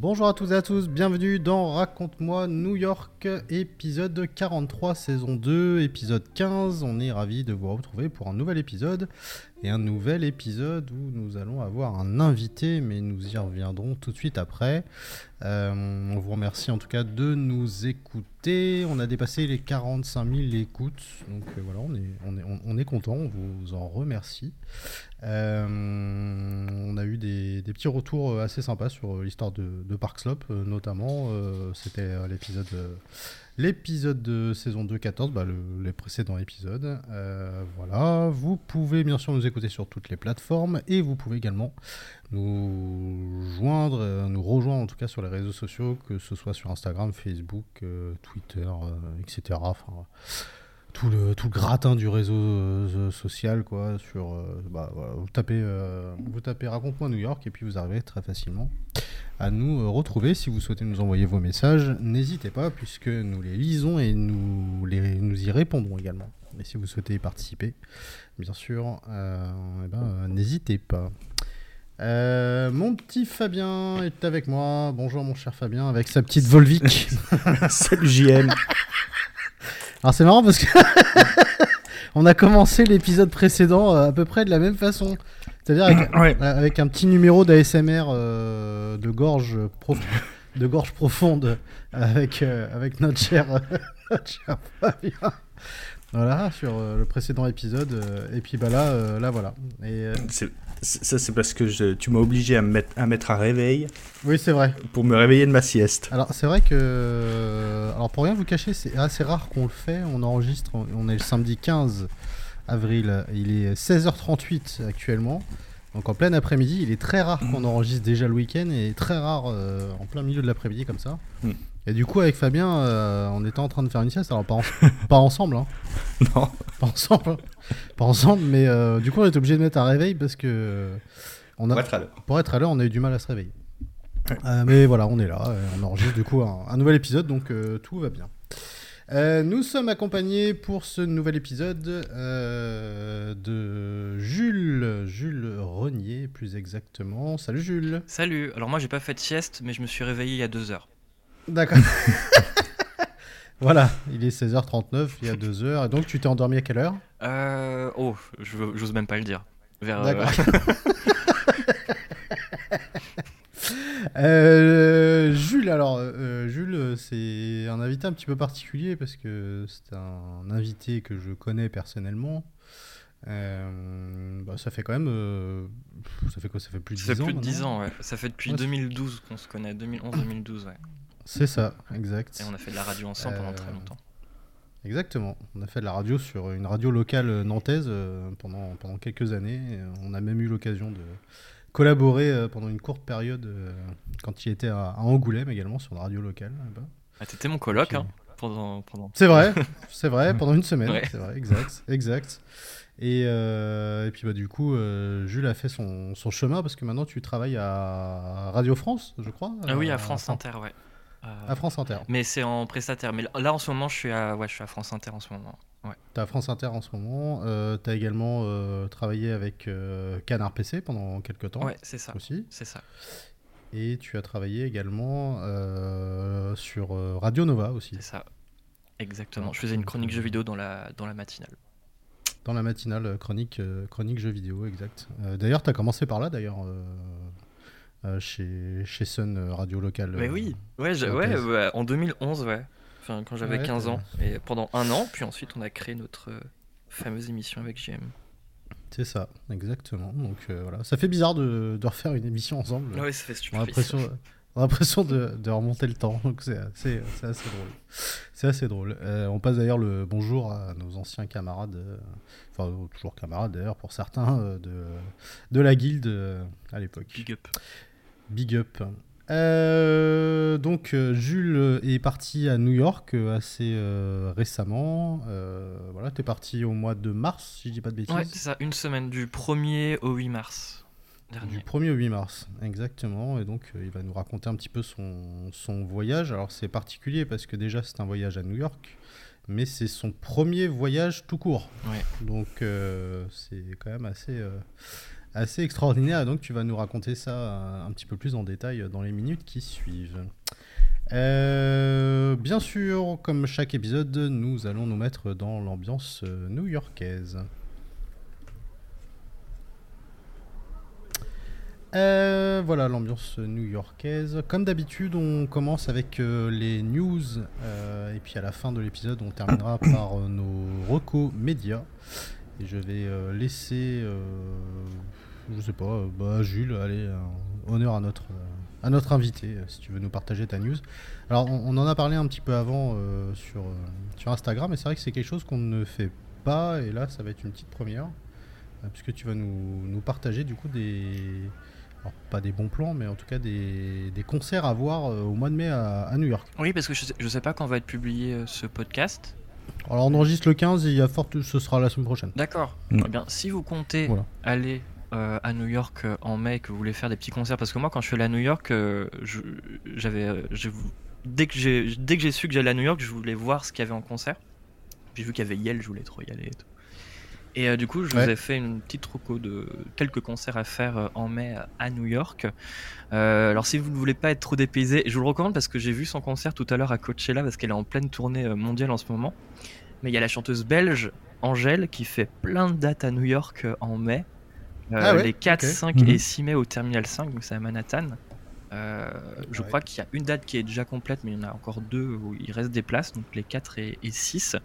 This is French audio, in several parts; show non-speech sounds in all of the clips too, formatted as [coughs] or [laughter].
Bonjour à toutes et à tous, bienvenue dans Raconte-moi New York, épisode 43, saison 2, épisode 15. On est ravis de vous retrouver pour un nouvel épisode et un nouvel épisode où nous allons avoir un invité, mais nous y reviendrons tout de suite après. Euh, on vous remercie en tout cas de nous écouter. On a dépassé les 45 000 écoutes, donc euh, voilà, on est, on est, on est content, on vous en remercie. Euh, on a eu des, petits retours assez sympas sur l'histoire de, de Park Slope, notamment. C'était l'épisode l'épisode de saison 2, 14, bah, les précédents épisodes. Euh, voilà, vous pouvez bien sûr nous écouter sur toutes les plateformes et vous pouvez également nous joindre, euh, nous rejoindre en tout cas sur les réseaux sociaux, que ce soit sur Instagram, Facebook, euh, Twitter, etc. Enfin, tout le, tout gratin du réseau social, quoi. Sur, bah, vous tapez, vous tapez Raconte-moi New York et puis vous arrivez très facilement à nous euh, retrouver. Si vous souhaitez nous envoyer vos messages, n'hésitez pas, puisque nous les lisons et nous, les, nous y répondrons également. Et si vous souhaitez y participer, bien sûr, euh, eh ben, euh, n'hésitez pas. mon petit Fabien est avec moi. Bonjour mon cher Fabien, avec sa petite Volvic. [laughs] Salut JM. [laughs] Alors c'est marrant parce que [laughs] on a commencé l'épisode précédent à peu près de la même façon. C'est-à-dire avec, [clears throat] un petit numéro d'ASMR euh, de gorge de gorge profonde avec euh, avec notre cher, [laughs] Fabien. Voilà sur euh, le précédent épisode et puis bah là là voilà. Et ça c'est parce que tu m'as obligé à me mettre à mettre un réveil. Oui c'est vrai. Pour me réveiller de ma sieste. Alors c'est vrai que alors pour rien vous cacher c'est assez rare qu'on le fait. On enregistre on est le samedi 15 avril. Il est 16h38 actuellement. Donc en plein après-midi, il est très rare qu'on enregistre déjà le week-end et très rare euh, en plein milieu de l'après-midi comme ça. Hmm. Et du coup, avec Fabien, euh, on était en train de faire une sieste, alors pas, [laughs] pas ensemble, hein. Non. Pas ensemble, pas ensemble, mais euh, du coup, on est obligé de mettre un réveil parce que. On a, pour être à l'heure. Pour être à l'heure, on a eu du mal à se réveiller. mais voilà, on est là, on enregistre du coup un nouvel épisode, donc tout va bien. Euh, nous sommes accompagnés pour ce nouvel épisode euh, de Jules, Jules Renier plus exactement. Salut Jules. Salut. Alors moi j'ai pas fait de sieste, mais je me suis réveillé il y a deux heures. D'accord. [laughs] voilà, il est 16h39, il y a deux heures. Et donc tu t'es endormi à quelle heure? Euh, Oh, j'ose même pas le dire. Vers. [laughs] Euh, Jules, alors, euh, Jules, c'est un invité un petit peu particulier parce que c'est un invité que je connais personnellement. Euh, bah, ça fait quand même. ça fait quoi? Ça fait plus de 10 ans Ça fait plus de 10 ans, ouais. Ça fait depuis 2012 qu'on se connaît, 2011-2012, ouais. C'est ça, exact. Et on a fait de la radio ensemble pendant très longtemps. Exactement. On a fait de la radio sur une radio locale nantaise pendant, pendant quelques années. On a même eu l'occasion de collaboré euh, pendant une courte période euh, quand il était à, Angoulême également sur une radio locale. Ah, t'étais mon coloc hein, pendant, pendant... C'est vrai, [laughs] c'est vrai, pendant une semaine, c'est vrai, exact, exact. Et, euh, et, puis bah, du coup, Jules a fait son, son, chemin parce que maintenant tu travailles à Radio France, je crois. Ah oui, à France Inter, ouais. À France Inter. Mais c'est en prestataire. Mais là, en ce moment, je suis à, ouais, je suis à France Inter en ce moment. Ouais. Tu as France Inter en ce moment. Euh, tu as également euh, travaillé avec euh, Canard PC pendant quelques temps. Ouais, c'est ça. Aussi. C'est ça. Et tu as travaillé également sur Radio Nova aussi. C'est ça. Exactement. Je faisais une chronique jeux vidéo dans la, dans la matinale. Dans la matinale, chronique, chronique jeux vidéo, exact. d'ailleurs, tu as commencé par là, d'ailleurs. Chez, chez Sun Radio Local. Mais oui, ouais, ouais, en 2011, ouais quand j'avais 15 ans, et pendant un an, puis ensuite on a créé notre euh, fameuse émission avec JM. C'est ça, exactement. Donc euh, voilà, ça fait bizarre de, de, refaire une émission ensemble. Ouais, ça fait On a l'impression de, de, remonter le temps, donc c'est assez, assez, drôle. C'est assez drôle. Euh, on passe d'ailleurs le bonjour à nos anciens camarades, euh, enfin toujours camarades d'ailleurs pour certains, euh, de, de la guilde à l'époque. Big up. Big up. donc Jules est parti à New York assez récemment. voilà, t'es parti au mois de mars, si je dis pas de bêtises. Ouais, c'est ça, une semaine du 1er au 8 mars. Du 1er au 8 mars, exactement. Et donc, euh, il va nous raconter un petit peu son, son voyage. Alors, c'est particulier parce que déjà, c'est un voyage à New York, mais c'est son premier voyage tout court. Donc, euh, c'est quand même assez, euh, assez extraordinaire. Et donc, tu vas nous raconter ça un, petit peu plus en détail dans les minutes qui suivent. bien sûr, comme chaque épisode, nous allons nous mettre dans l'ambiance new-yorkaise. Euh, voilà l'ambiance new-yorkaise. Comme d'habitude, on commence avec euh, les news euh, et puis à la fin de l'épisode, on terminera [coughs] par nos recos médias. Et je vais laisser, je sais pas, bah, Jules, allez, honneur à notre, à notre invité, si tu veux nous partager ta news. Alors, on, en a parlé un petit peu avant sur, sur Instagram, et c'est vrai que c'est quelque chose qu'on ne fait pas, et là, ça va être une petite première puisque tu vas nous, nous, partager du coup des, pas des bons plans, mais en tout cas des, des concerts à voir euh, au mois de mai à, New York. Oui, parce que je sais, je sais pas quand va être publié euh, ce podcast. Alors on enregistre le 15 et il y a forte, ce sera la semaine prochaine. D'accord. Eh bien, si vous comptez aller euh, à New York en mai, que vous voulez faire des petits concerts, parce que moi quand je suis allé à New York, j'avais, dès que j'ai, dès que j'ai su que j'allais à New York, je voulais voir ce qu'il y avait en concert. J'ai vu qu'il y avait Yale, je voulais trop y aller et tout. Et euh, du coup, je vous ai fait une petite roco de quelques concerts à faire euh, en mai à New York. Euh, alors, si vous ne voulez pas être trop dépaysé, je vous le recommande parce que j'ai vu son concert tout à l'heure à Coachella parce qu'elle est en pleine tournée mondiale en ce moment. Mais il y a la chanteuse belge Angèle qui fait plein de dates à New York en mai. Ah les 4, 5 et 6 mhm. mai au Terminal 5, donc c'est à Manhattan. je crois qu'il y a une date qui est déjà complète, mais il y en a encore deux où il reste des places, donc les 4 et, et 6.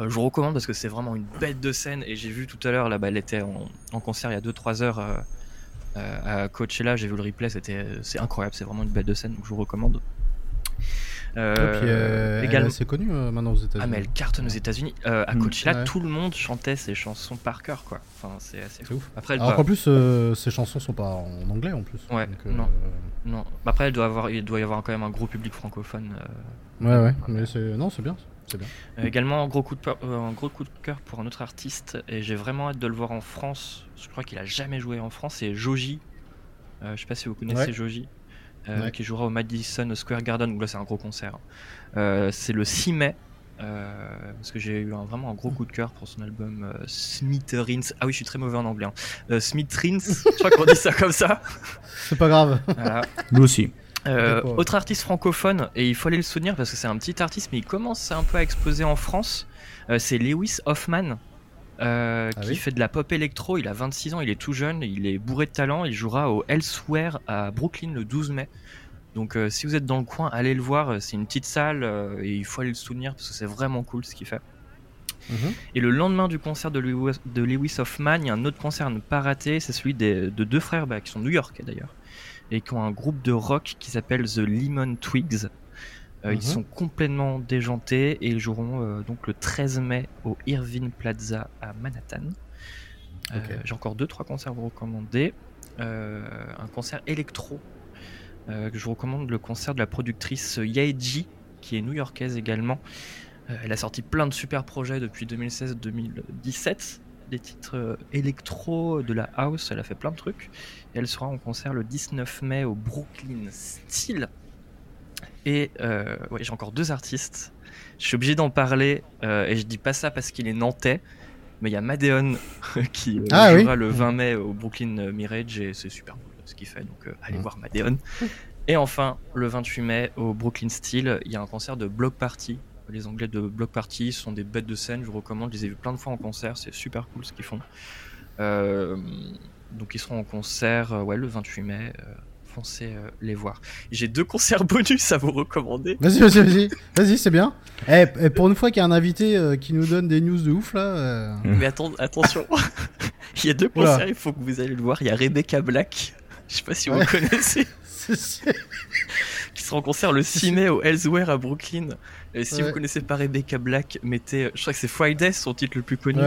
Euh, je vous recommande parce que c'est vraiment une bête de scène et j'ai vu tout à l'heure, là, bah, elle était en, concert il y a 2-3 heures euh, euh, à Coachella, j'ai vu le replay, c'était, c'est incroyable, c'est vraiment une bête de scène, donc je vous recommande. Euh, également... C'est connu maintenant aux États-Unis. Ah, mais elle cartonne aux États-Unis. à mm. Coachella, tout le monde chantait ses chansons par cœur, quoi. Enfin, c'est assez fou. Ouf. Après, Alors qu'en plus, ces chansons sont pas en anglais en plus. Ouais, non. non. Après, il doit, avoir, il doit y avoir quand même un gros public francophone. ouais, ouais, mais c'est... non, c'est bien. Euh, également, un gros, coup de euh, un gros coup de cœur pour un autre artiste, et j'ai vraiment hâte de le voir en France. Je crois qu'il a jamais joué en France, c'est Joji. Euh, je sais pas si vous connaissez Joji. Qui jouera au Madison Square Garden, où là c'est un gros concert. c'est le 6 mai, parce que j'ai eu vraiment un gros coup de cœur pour son album Smitherins. Ah oui, je suis très mauvais en anglais. Hein. Smitherins, je crois qu'on dit ça comme ça. [laughs] C'est pas grave. Nous aussi. Euh, autre artiste francophone, et il faut aller le soutenir parce que c'est un petit artiste, mais il commence un peu à exploser en France. Euh, c'est Lewis Hoffman, euh, ah qui fait de la pop électro. Il a 26 ans, il est tout jeune, il est bourré de talent. Il jouera au Elsewhere à Brooklyn le 12 mai. Donc si vous êtes dans le coin, allez le voir. C'est une petite salle et il faut aller le soutenir parce que c'est vraiment cool ce qu'il fait. Mhm. Et le lendemain du concert de Lewis, de Lewis, Hoffman, il y a un autre concert à ne pas rater. C'est celui de deux frères bah, qui sont new-yorkais d'ailleurs et qui ont un groupe de rock qui s'appelle The Lemon Twigs. Euh, ils mhm. sont complètement déjantés et ils joueront euh, donc le 13 mai au Irving Plaza à Manhattan. Euh, j'ai encore deux trois concerts à vous recommander. un concert électro que je vous recommande le concert de la productrice Yaeji qui est new-yorkaise également. elle a sorti plein de super projets depuis 2016-2017 des titres électro, de la house, elle a fait plein de trucs elle sera en concert le 19 mai au Brooklyn Steel. Et euh, ouais, j'ai encore deux artistes. Je suis obligé d'en parler euh, et je dis pas ça parce qu'il est nantais. Mais il y a Madeon [laughs] qui euh, ah jouera le 20 mai au Brooklyn Mirage et c'est super cool ce qu'il fait. Donc allez voir Madeon. [laughs] Et enfin, le 28 mai au Brooklyn Steel, il y a un concert de Block Party. Les Anglais de Block Party sont des bêtes de scène, je vous recommande. Je les ai vus plein de fois en concert, c'est super cool ce qu'ils font. Euh, donc ils seront en concert euh, ouais, le 28 mai. Euh, euh, les voir. J'ai deux concerts [laughs] bonus à vous recommander. Vas-y, vas-y, vas-y. Vas-y, c'est bien. Eh, eh, pour une fois qu'il y a un invité qui nous donne des news de ouf là. Mais attends, attention. [laughs] il y a deux concerts, il faut que vous allez le voir. Il y a Rebecca Black. Je sais pas si vous connaissez. [laughs] qui sera en concert le 6 mai au Elsewhere à Brooklyn. Et si vous connaissez pas Rebecca Black, mettez. Je crois que c'est Friday, son titre le plus connu.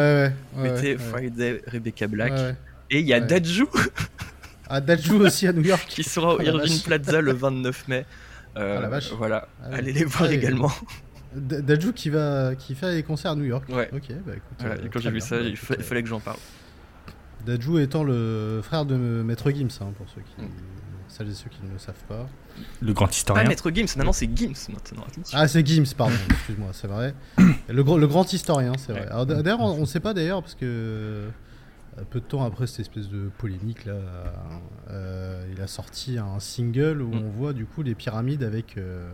mettez Friday, Rebecca Black. Et il y a Daju. Ah, Daju [laughs] aussi à New York. qui sera au oh, Irving Plaza le 29 mai. Euh, ah, la vache. Voilà, ah allez les voir également. Daju qui va qui fait des concerts à New York. Ouais. Ok, bah écoute. Euh, quand j'ai vu ça, il, fallait que j'en parle. Daju étant le frère de Maître Gims, hein, pour ceux qui, mm. celles et ceux qui ne le savent pas. Le grand historien. Ah, Maître Gims, maintenant c'est Gims maintenant. Ah, c'est Gims, pardon, [laughs] excuse-moi, c'est vrai. Le, le, grand historien, c'est vrai. D'ailleurs, on ne sait pas d'ailleurs, parce que euh, peu de temps après cette espèce de polémique là, euh, il a sorti un single où mm. on voit du coup les pyramides avec euh,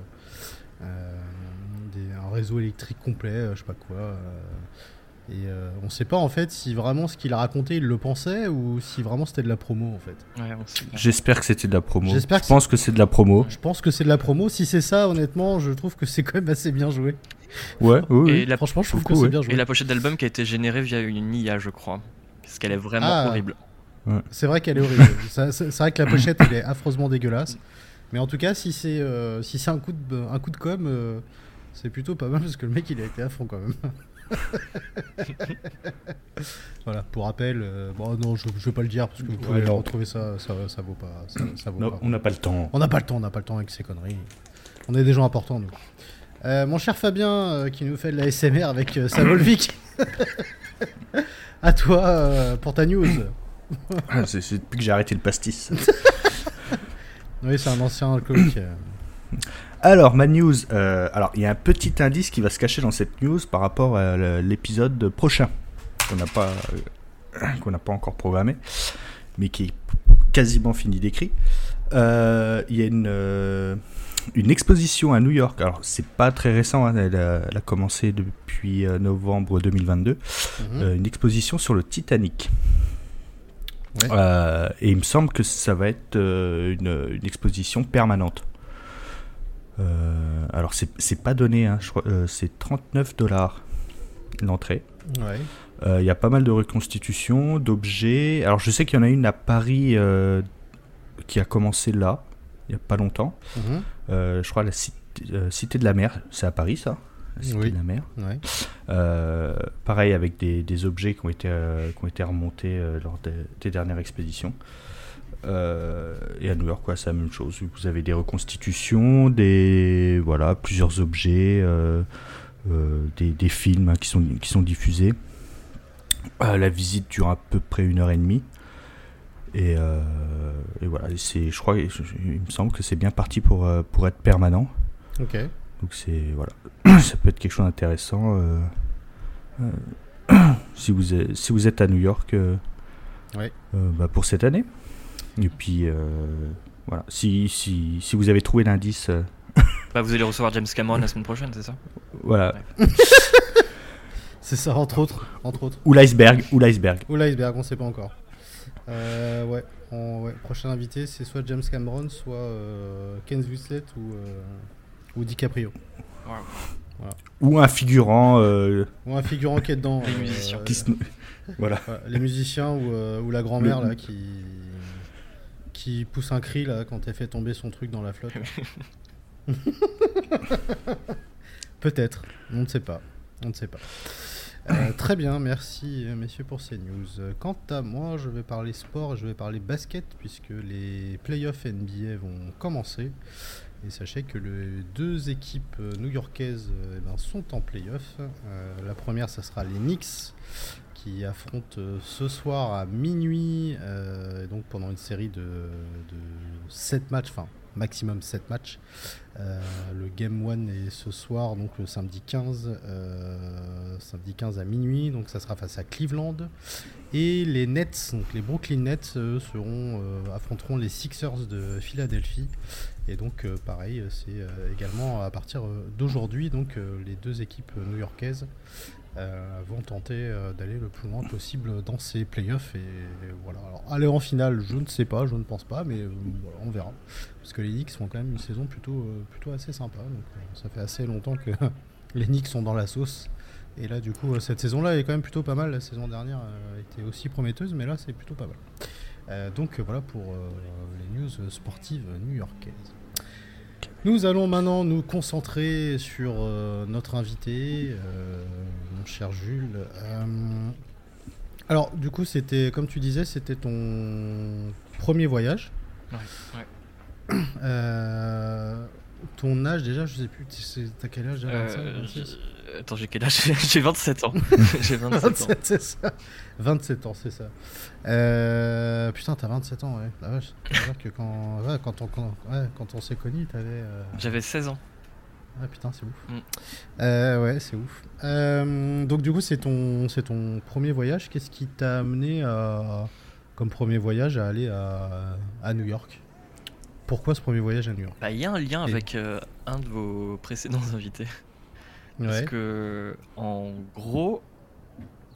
un réseau électrique complet, je sais pas quoi. Et euh, on sait pas en fait si vraiment ce qu'il a raconté il le pensait ou si vraiment c'était de la promo en fait. J'espère que c'était de la promo. Je pense que c'est de la promo. Je pense que c'est de la promo. Si c'est ça, honnêtement, je trouve que c'est quand même assez bien joué. Ouais, oui, Et la... franchement, je trouve que c'est bien joué. Et la pochette d'album qui a été générée via une IA, je crois. Parce qu'elle est vraiment ah. horrible. C'est vrai qu'elle est horrible. [laughs] c'est vrai que la pochette elle est affreusement dégueulasse. Mais en tout cas, si c'est euh, si c'est un coup de un coup de com, euh, c'est plutôt pas mal parce que le mec il a été à fond quand même. [laughs] voilà, pour rappel, euh, bon non, je, je vais pas le dire parce que vous pouvez retrouver ça, ça, ça vaut pas. Ça, vaut pas. On n'a pas le temps. On n'a pas le temps, on n'a pas le temps avec ces conneries. On est des gens importants, nous. Euh, mon cher Fabien, euh, qui nous fait de la SMR avec sa Volvic. [laughs] à toi pour ta news. [coughs] Ah, c'est depuis que j'ai arrêté le pastis. [laughs] oui, c'est un ancien alcoolique. Alors, ma news. Euh, alors, il y a un petit indice qui va se cacher dans cette news par rapport à l'épisode prochain qu'on n'a pas, euh, qu'on n'a pas encore programmé, mais qui est quasiment fini d'écrit. Euh, il y a une, une exposition à New York. Alors, c'est pas très récent, hein, elle, a, commencé depuis novembre 2022. Mhm. une exposition sur le Titanic. et il me semble que ça va être une, une exposition permanente. Euh, alors, c'est pas donné, hein, euh, c'est 39 dollars l'entrée. Euh, il y a pas mal de reconstitutions, d'objets. Alors, je sais qu'il y en a une à Paris qui a commencé là, il n'y a pas longtemps. Mhm. je crois la cité, de la mer, c'est à Paris ça la Cité de la mer. pareil avec des, objets qui ont été, qui ont été remontés lors des, dernières expéditions. Euh, et à New York, c'est la même chose. Vous avez des reconstitutions, des voilà, plusieurs objets, euh, euh, des, films hein, qui sont qui sont diffusés. La visite dure à peu près une heure et demie. Et, voilà, c'est, je crois, il me semble que c'est bien parti pour pour être permanent. Ok. Donc c'est voilà, [coughs] ça peut être quelque chose d'intéressant. [coughs] si vous êtes, si vous êtes à New York, bah, pour cette année. Et puis, euh, voilà. Si, si, si vous avez trouvé l'indice. Euh, bah, vous allez recevoir James Cameron la semaine prochaine, c'est ça? Voilà. [laughs] c'est ça, entre autres, entre autres. Ou l'iceberg, ou l'iceberg. Ou l'iceberg, on sait pas encore. Euh, ouais, ouais, prochain invité, c'est soit James Cameron, soit euh, Ken Winslet ou, ou DiCaprio. Ou un figurant. Ou un figurant qui est dedans. les musiciens. voilà. Les musiciens ou, ou la grand-mère là qui qui pousse un cri là quand elle fait tomber son truc dans la flotte. [laughs] [laughs] Peut-être, on ne sait pas. On ne sait pas. Euh, très bien, merci euh, messieurs pour ces news. Quant à moi, je vais parler sport et je vais parler basket puisque les playoffs NBA vont commencer. Et sachez que les deux équipes euh, new-yorkaises eh ben, sont en playoffs. la première, ça sera les Knicks qui affronte euh, ce soir à minuit, euh, donc pendant une série de, de 7 matchs, enfin maximum 7 matchs. Euh, le Game 1 est ce soir, donc le samedi 15, samedi 15 à minuit, donc ça sera face à Cleveland. Et les Nets, donc les Brooklyn Nets, seront, affronteront les Sixers de Philadelphie. Et donc pareil, c'est également à partir d'aujourd'hui, donc les deux équipes new-yorkaises euh, vont tenter euh, d'aller le plus loin possible dans ces playoffs. Et, voilà. Alors, aller en finale, je ne sais pas, je ne pense pas, mais euh, on verra. Parce que les Knicks font quand même une saison plutôt, plutôt assez sympa. Donc, ça fait assez longtemps que [laughs] les Knicks sont dans la sauce. Et là, du coup, cette saison-là est quand même plutôt pas mal. La saison dernière était aussi prometteuse, mais là, c'est plutôt pas mal. donc voilà pour les news sportives new-yorkaises. Nous allons maintenant nous concentrer sur notre invité, mon cher Jules. alors, du coup, c'était, comme tu disais, c'était ton premier voyage. Ouais, ouais. Euh, ton âge déjà, je sais plus, t'as quel âge euh, Attends, j'ai quel âge [laughs] J'ai 27 ans. [laughs] j'ai 27, ans. c'est ça. 27 ans, c'est ça. Euh, putain, t'as 27 ans, ouais. La vache. que quand, ouais, quand on, quand, ouais, quand on s'est connus, t'avais. Euh... J'avais 16 ans. Ah putain, c'est ouf. Mm. Euh, ouais, c'est ouf. Euh, donc du coup, c'est ton, c'est ton premier voyage. Qu'est-ce qui t'a amené à, comme premier voyage à aller à, à New York? Pourquoi ce premier voyage à New York? Bah, Il y a un lien avec euh, un de vos précédents [laughs] invités. Parce que, en gros,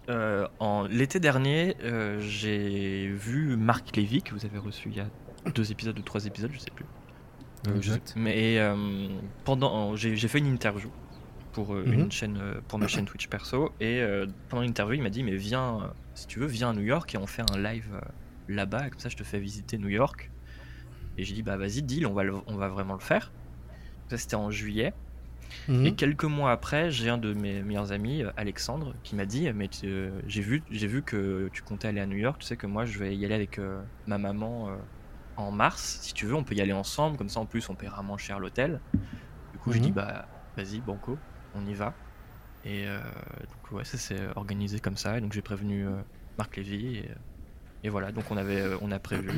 euh, en l'été dernier, euh, j'ai vu Marc Lévy, que vous avez reçu il y a deux épisodes ou trois épisodes, je sais plus. exact. mais pendant, j'ai fait une interview pour une mhm. chaîne, pour ma chaîne Twitch perso, et pendant l'interview, il m'a dit mais viens, si tu veux, viens à New York et on fait un live là-bas, comme ça je te fais visiter New York. Et j'ai dit, bah vas-y, deal, on va, on va vraiment le faire. Ça, c'était en juillet. Mhm. Et quelques mois après, j'ai un de mes meilleurs amis, euh, Alexandre, qui m'a dit, mais euh, j'ai vu, que tu comptais aller à New York. Tu sais que moi, je vais y aller avec euh, ma maman en mars. Si tu veux, on peut y aller ensemble. Comme ça, en plus, on paiera moins cher l'hôtel. Du coup, je dis, mhm. bah vas-y, banco, on y va. Et donc, ouais, ça s'est organisé comme ça. Et donc, j'ai prévenu Marc Lévy. Et, et, voilà, donc on avait, on a prévu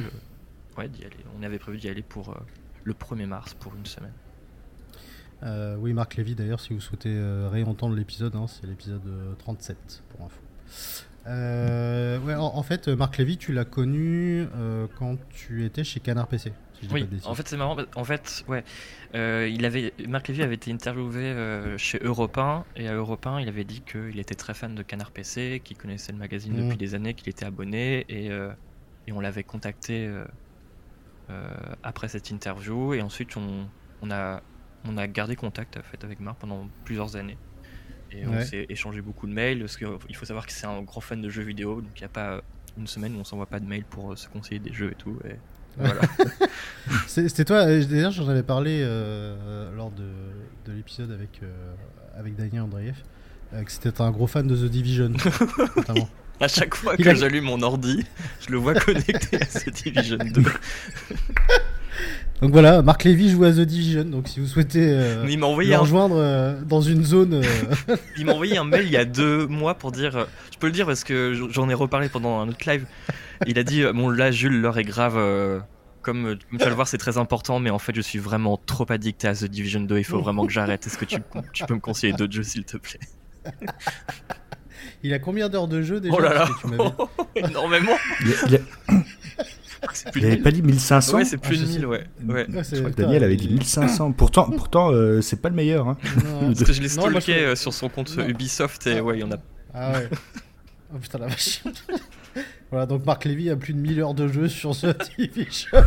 ouais, d'y aller. On avait prévu d'y aller pour le 1er mars, pour une semaine. Euh, oui, Marc Lévy, d'ailleurs, si vous souhaitez euh, réentendre l'épisode, hein, c'est l'épisode 37, pour info. ouais, en, fait, Marc Lévy, tu l'as connu quand tu étais chez Canard PC. oui, en fait, c'est marrant. En fait, ouais, il avait, Marc Lévy avait été interviewé chez Europe 1, et à Europe 1, il avait dit qu'il était très fan de Canard PC, qu'il connaissait le magazine mmh. depuis des années, qu'il était abonné, et, et on l'avait contacté euh, après cette interview. Et ensuite, on, on, a, on a gardé contact en fait, avec Marc pendant plusieurs années. Et on s'est échangé beaucoup de mails. Parce qu'il faut savoir que c'est un grand fan de jeux vidéo. Donc il n'y a pas une semaine où on s'envoie pas de mails pour euh, se conseiller des jeux et tout. Et voilà. [laughs] C'était toi, euh, d'ailleurs j'en avais parlé lors de, de l'épisode avec, avec Daniel Andreev, que c'était un gros fan de The Division. [laughs] notamment. À chaque fois que j'allume mon ordi, je le vois [laughs] connecté à The Division 2. Donc voilà, Marc Lévy joue à The Division. Donc si vous souhaitez euh, [laughs] il le rejoindre euh, dans une zone. Euh, [laughs] il m'a envoyé un mail il y a deux mois pour dire. Je peux le dire parce que j'en ai reparlé pendant un autre live. Il a dit Bon, là, Jules, l'heure est grave. Comme, tu vas le voir, c'est très important, mais en fait, je suis vraiment trop addicté à The Division 2. Il faut vraiment que j'arrête. Est-ce que tu, tu peux me conseiller d'autres jeux, s'il te plaît? Il a combien d'heures de jeu déjà? Oh là là [laughs] Énormément Il avait pas dit 1500 Ouais, c'est plus de 1000, ouais. ouais. je crois que Daniel avait dit 1500. Pourtant, pourtant euh, c'est pas le meilleur. Hein. [laughs] parce que je l'ai stalké euh, sur son compte Ubisoft et ouais, il y en a. Ah ouais. Oh putain la vache. [laughs] voilà, donc Marc Lévy a plus de 1000 heures de jeu sur ce [laughs] TV Shop.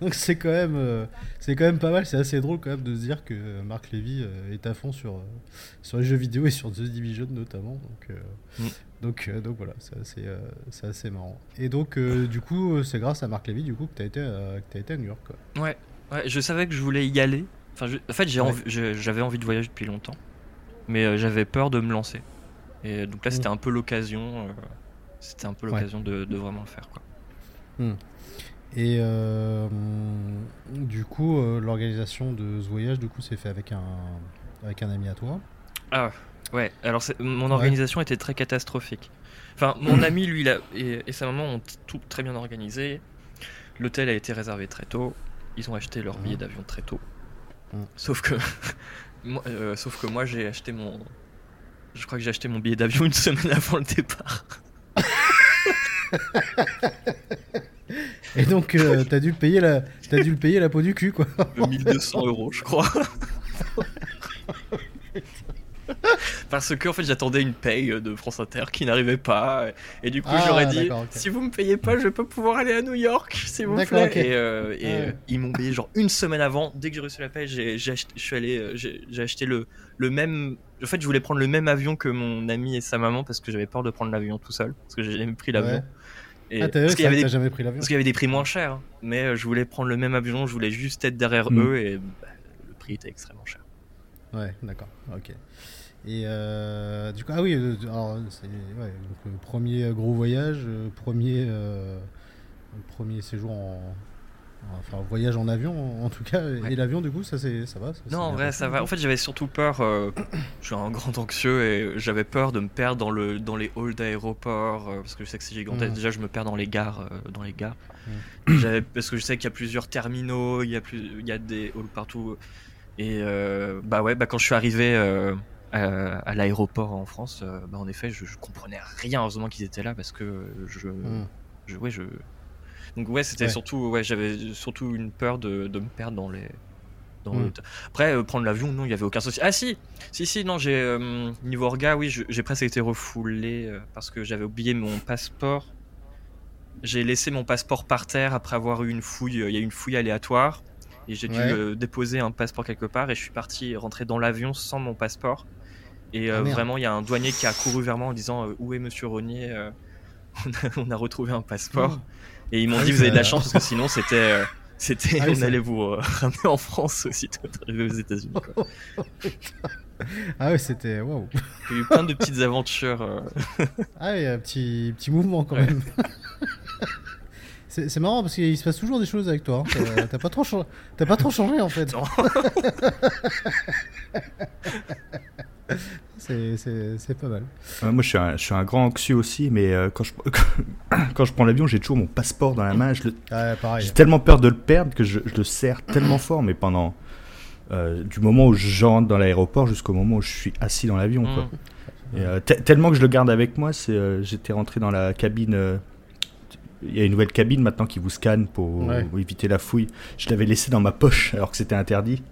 Donc c'est quand même, euh, c'est quand même pas mal. C'est assez drôle quand même de se dire que Marc Lévy euh, est à fond sur euh, sur les jeux vidéo et sur The Division notamment. Donc mm. Donc donc voilà, c'est assez, c'est assez marrant. Et donc du coup, c'est grâce à Marc Lévy du coup que t'as été que as été à New York. Quoi. Ouais, ouais, je savais que je voulais y aller. Enfin, en fait, j'avais envie de voyager depuis longtemps, mais j'avais peur de me lancer. Et donc là, c'était mm. un peu l'occasion. c'était un peu l'occasion de, de, vraiment le faire quoi. Mm. Et euh, du coup, euh, l'organisation de ce voyage, du coup, s'est fait avec un, avec un ami à toi? Ah ouais. Alors mon organisation était très catastrophique. Enfin, mon [clears throat] ami, lui, et, sa maman ont tout très bien organisé. L'hôtel a été réservé très tôt. Ils ont acheté leur billet d'avion très tôt. Sauf que, [laughs] moi, euh, sauf que moi, j'ai acheté mon. Je crois que j'ai acheté mon billet d'avion une semaine [laughs] avant le départ. Et donc, euh, t'as dû, payer la... As dû le payer la peau du cul, quoi. 1200 euros, je crois. [laughs] [laughs] Parce que en fait j'attendais une paye de France Inter qui n'arrivait pas et du coup ah, j'aurais dit si vous me payez pas je peux pouvoir aller à New York s'il vous plaît et, euh, euh, ils m'ont payé genre une semaine avant dès que j'ai reçu la paye j'ai acheté, je suis allé j'ai acheté le, le même en fait je voulais prendre le même avion que mon ami et sa maman parce que j'avais peur de prendre l'avion tout seul parce que j'ai jamais pris l'avion Et, ah, parce qu'il y avait des... qu'il y avait des prix moins chers. Hein. Mais euh, je voulais prendre le même avion, je voulais juste être derrière mm. eux et bah, le prix était extrêmement cher. Ouais, d'accord. Ok. Et euh, du coup, ah oui, euh, alors c'est ouais, donc, premier gros voyage, premier, premier séjour en, Enfin, voyage en avion, en tout cas. Et l'avion, du coup, ça, ça va Non, en vrai, ça va. En fait, j'avais surtout peur. Euh, je suis un grand anxieux et j'avais peur de me perdre dans, le, dans les halls d'aéroport euh, parce que je sais que c'est gigantesque. Mm. Déjà, je me perds dans les gares. Euh, dans les gares. Mm. Parce que je sais qu'il y a plusieurs terminaux, il y a, plus, il y a des halls partout. Et bah ouais, bah, quand je suis arrivé à l'aéroport en France, bah, en effet, je, je comprenais rien. Heureusement qu'ils étaient là parce que je. Mm. je ouais, je donc ouais, c'était surtout, ouais, j'avais surtout une peur de, de me perdre dans les. Dans hmm. Après, euh, prendre l'avion, non, il y avait aucun souci. Ah si, si, si, non, j'ai euh, niveau orga, oui, j'ai presque été refoulé euh, parce que j'avais oublié mon passeport. J'ai laissé mon passeport par terre après avoir eu une fouille. Il y a eu une fouille aléatoire et j'ai dû déposer un passeport quelque part et je suis parti rentrer dans l'avion sans mon passeport. Et ah, vraiment, il y a un douanier qui a couru vers moi en disant où est Monsieur Rognier [laughs] on a, on, a, retrouvé un passeport. Oh. Et ils m'ont ah dit, vous avez de la chance parce que sinon, c'était. Euh, c'était, ah on allait vous euh, [laughs] ramener en France aussitôt arrivé aux États-Unis. ah ouais, c'était waouh. Il y a eu plein de petites aventures. Euh. [laughs] ah ouais, un petit, petit mouvement quand même. C'est marrant parce qu'il se passe toujours des choses avec toi. Hein. T'as pas, trop pas trop changé en fait. [laughs] c'est pas mal. moi, je suis, un, je suis, un, grand anxieux aussi, mais euh, quand, je, [coughs] quand je prends l'avion, j'ai toujours mon passeport dans la main. J'ai tellement peur de le perdre que je, le serre tellement fort, mais pendant. Euh, du moment où j'entre dans l'aéroport jusqu'au moment où je suis assis dans l'avion. Mm. Euh, tellement que je le garde avec moi, c'est j'étais rentré dans la cabine il y a une nouvelle cabine maintenant qui vous scanne pour, éviter la fouille. Je l'avais laissé dans ma poche alors que c'était interdit.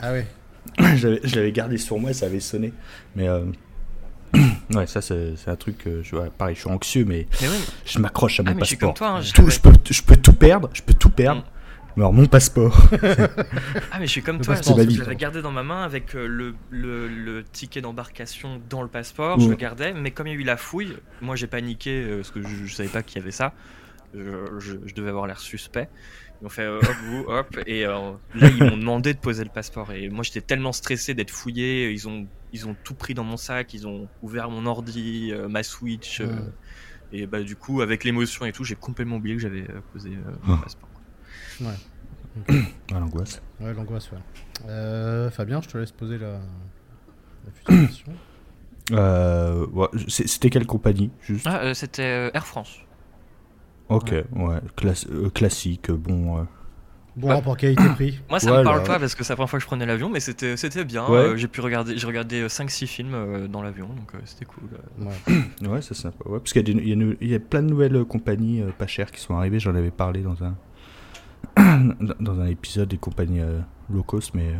Ah ouais. [coughs] je l'avais gardé sur moi, ça avait sonné. Mais euh, [coughs] ouais, ça c'est un truc. je, pareil, je suis anxieux, mais, je m'accroche à mon ah, passeport. Toi, hein, je, peux, je peux tout perdre, je peux tout perdre. Mm. Mais alors mon passeport. [laughs] ah mais je suis comme toi, je l'avais gardé dans ma main avec euh, le, le, le ticket d'embarcation dans le passeport, je le gardais, mais comme il y a eu la fouille, moi j'ai paniqué euh, parce que je, je savais pas qu'il y avait ça, je, je devais avoir l'air suspect. Ils ont fait euh, hop, vous, hop. Et euh, là, ils m'ont demandé de poser le passeport. Et moi, j'étais tellement stressé d'être fouillé. Ils ont, ils ont tout pris dans mon sac. Ils ont ouvert mon ordi, euh, ma Switch. et bah, du coup, avec l'émotion et tout, j'ai complètement oublié que j'avais posé mon ah. passeport. Ouais. ah, l'angoisse. Ouais, l'angoisse, ouais. Fabien, je te laisse poser la, la future question. Ouais, C'était quelle compagnie juste? Ah, C'était Air France. Ok, ouais, euh, classique, bon. Euh. Bon bah, rapport qualité-prix. [coughs] Moi, ça me parle pas parce que c'est la première fois que je prenais l'avion, mais c'était c'était bien. Euh, j'ai pu regarder, j'ai regardé 5-6 films dans l'avion, donc c'était cool. Ouais, [coughs] ouais c'est sympa. Ouais, parce qu'il y, y, y, a plein de nouvelles compagnies pas chères qui sont arrivées. J'en avais parlé dans un [coughs] dans un épisode des compagnies low cost, mais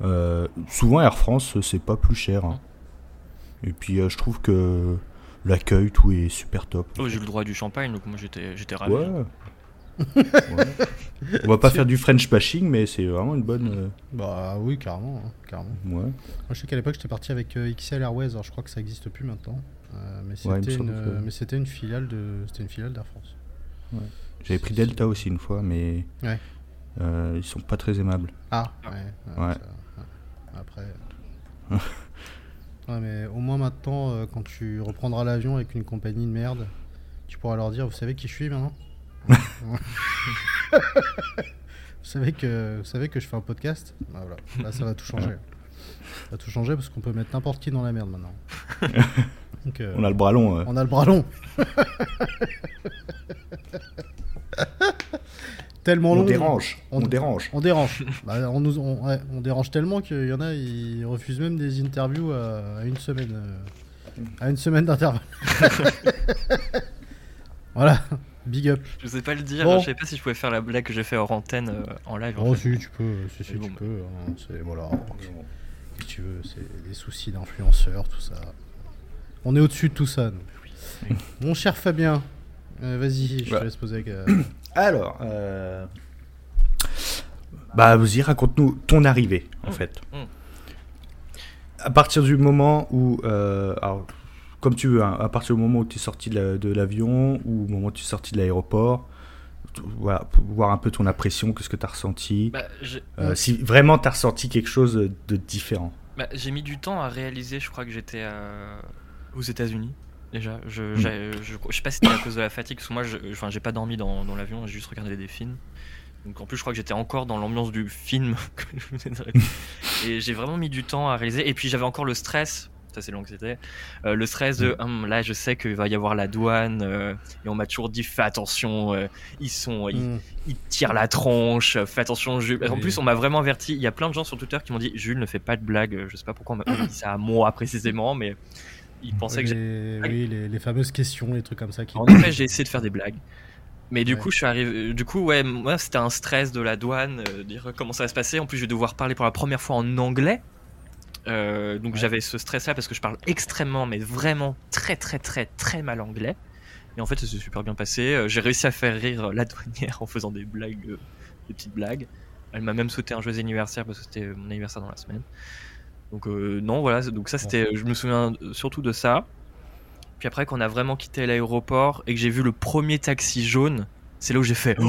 mm. souvent Air France c'est pas plus cher. Hein. Et puis je trouve que l'accueil, tout est super top. Oh, j'ai eu le droit du champagne, donc moi j'étais, j'étais ravi. Ouais. On va pas faire du French bashing, mais c'est vraiment une bonne. Euh, bah oui, carrément. Hein, carrément. Ouais. Moi, je sais qu'à l'époque j'étais parti avec euh, XL Airways, alors je crois que ça existe plus maintenant. Euh, mais c'était une, mais c'était une filiale de, c'était une filiale d'Air France. Ouais. J'avais pris Delta aussi une fois, mais ouais. ils sont pas très aimables. Ah ouais. ouais. Après. [laughs] Ouais, mais au moins maintenant, euh, quand tu reprendras l'avion avec une compagnie de merde, tu pourras leur dire Vous savez qui je suis maintenant [laughs] vous, savez que, vous savez que je fais un podcast bah, voilà. Là, ça va tout changer. Ça va tout changer parce qu'on peut mettre n'importe qui dans la merde maintenant. [laughs] Euh, on a le bras long. On a le bras long. [laughs] tellement on Dérange. On, dérange. On [laughs] dérange. Bah, on, nous, on, dérange tellement qu'il y en a, ils refusent même des interviews à, une semaine. Euh, à une semaine d'intervalle. [laughs] voilà. Big up. Je sais pas le dire, je sais pas si je pouvais faire la blague que j'ai fait hors antenne euh, en live. Oh, si, tu peux, si, si, tu peux. Hein, c'est, voilà. Si tu veux, c'est des soucis d'influenceurs, tout ça. On est au-dessus de tout ça. Mon cher Fabien, euh, vas-y, je te laisse poser. Alors, euh... bah, vas-y, raconte-nous ton arrivée, en mmh. fait. Mmh. À partir du moment où, euh, alors, comme tu veux, hein, à partir du moment où tu es sorti de l'avion ou au moment où tu es sorti de l'aéroport, voilà, pour voir un peu ton impression, qu'est-ce que tu as ressenti. Bah, euh, si vraiment tu as ressenti quelque chose de différent. Bah, j'ai mis du temps à réaliser, je crois que j'étais aux États-Unis. Déjà, je, hmm. je, je, sais pas si c'était à cause de la fatigue, parce que moi, je, j'ai pas dormi dans, dans l'avion, j'ai juste regardé des films. Donc en plus, je crois que j'étais encore dans l'ambiance du film. [laughs] [laughs] et j'ai vraiment mis du temps à réaliser. Et puis j'avais encore le stress ça c'est l'anxiété. Euh, le stress de mm. hum, là je sais qu'il va y avoir la douane euh, et on m'a toujours dit fais attention, euh, ils sont mm. ils, tirent la tronche, fais attention Jules. En plus on m'a vraiment averti, il y a plein de gens sur Twitter qui m'ont dit Jules ne fais pas de blagues, je sais pas pourquoi on m'a [clears throat] dit ça à moi précisément mais ils pensaient que oui les, fameuses questions, les trucs comme ça qui En effet, [laughs] j'ai essayé de faire des blagues. Mais du coup, je suis arrivé. Du coup, ouais, moi, c'était un stress de la douane, dire comment ça va se passer. En plus, je vais devoir parler pour la première fois en anglais. Euh, donc j'avais ce stress-là parce que je parle extrêmement, mais vraiment très très très très mal anglais. Et en fait, ça s'est super bien passé. Euh, j'ai réussi à faire rire la [laughs] douanière en faisant des blagues, euh, des petites blagues. Elle m'a même souhaité un joyeux anniversaire parce que c'était mon anniversaire dans la semaine. Donc non, voilà. Donc ça, c'était. Je me souviens surtout de ça. Puis après, quand on a vraiment quitté l'aéroport et que j'ai vu le premier taxi jaune, c'est là où j'ai fait. Oh,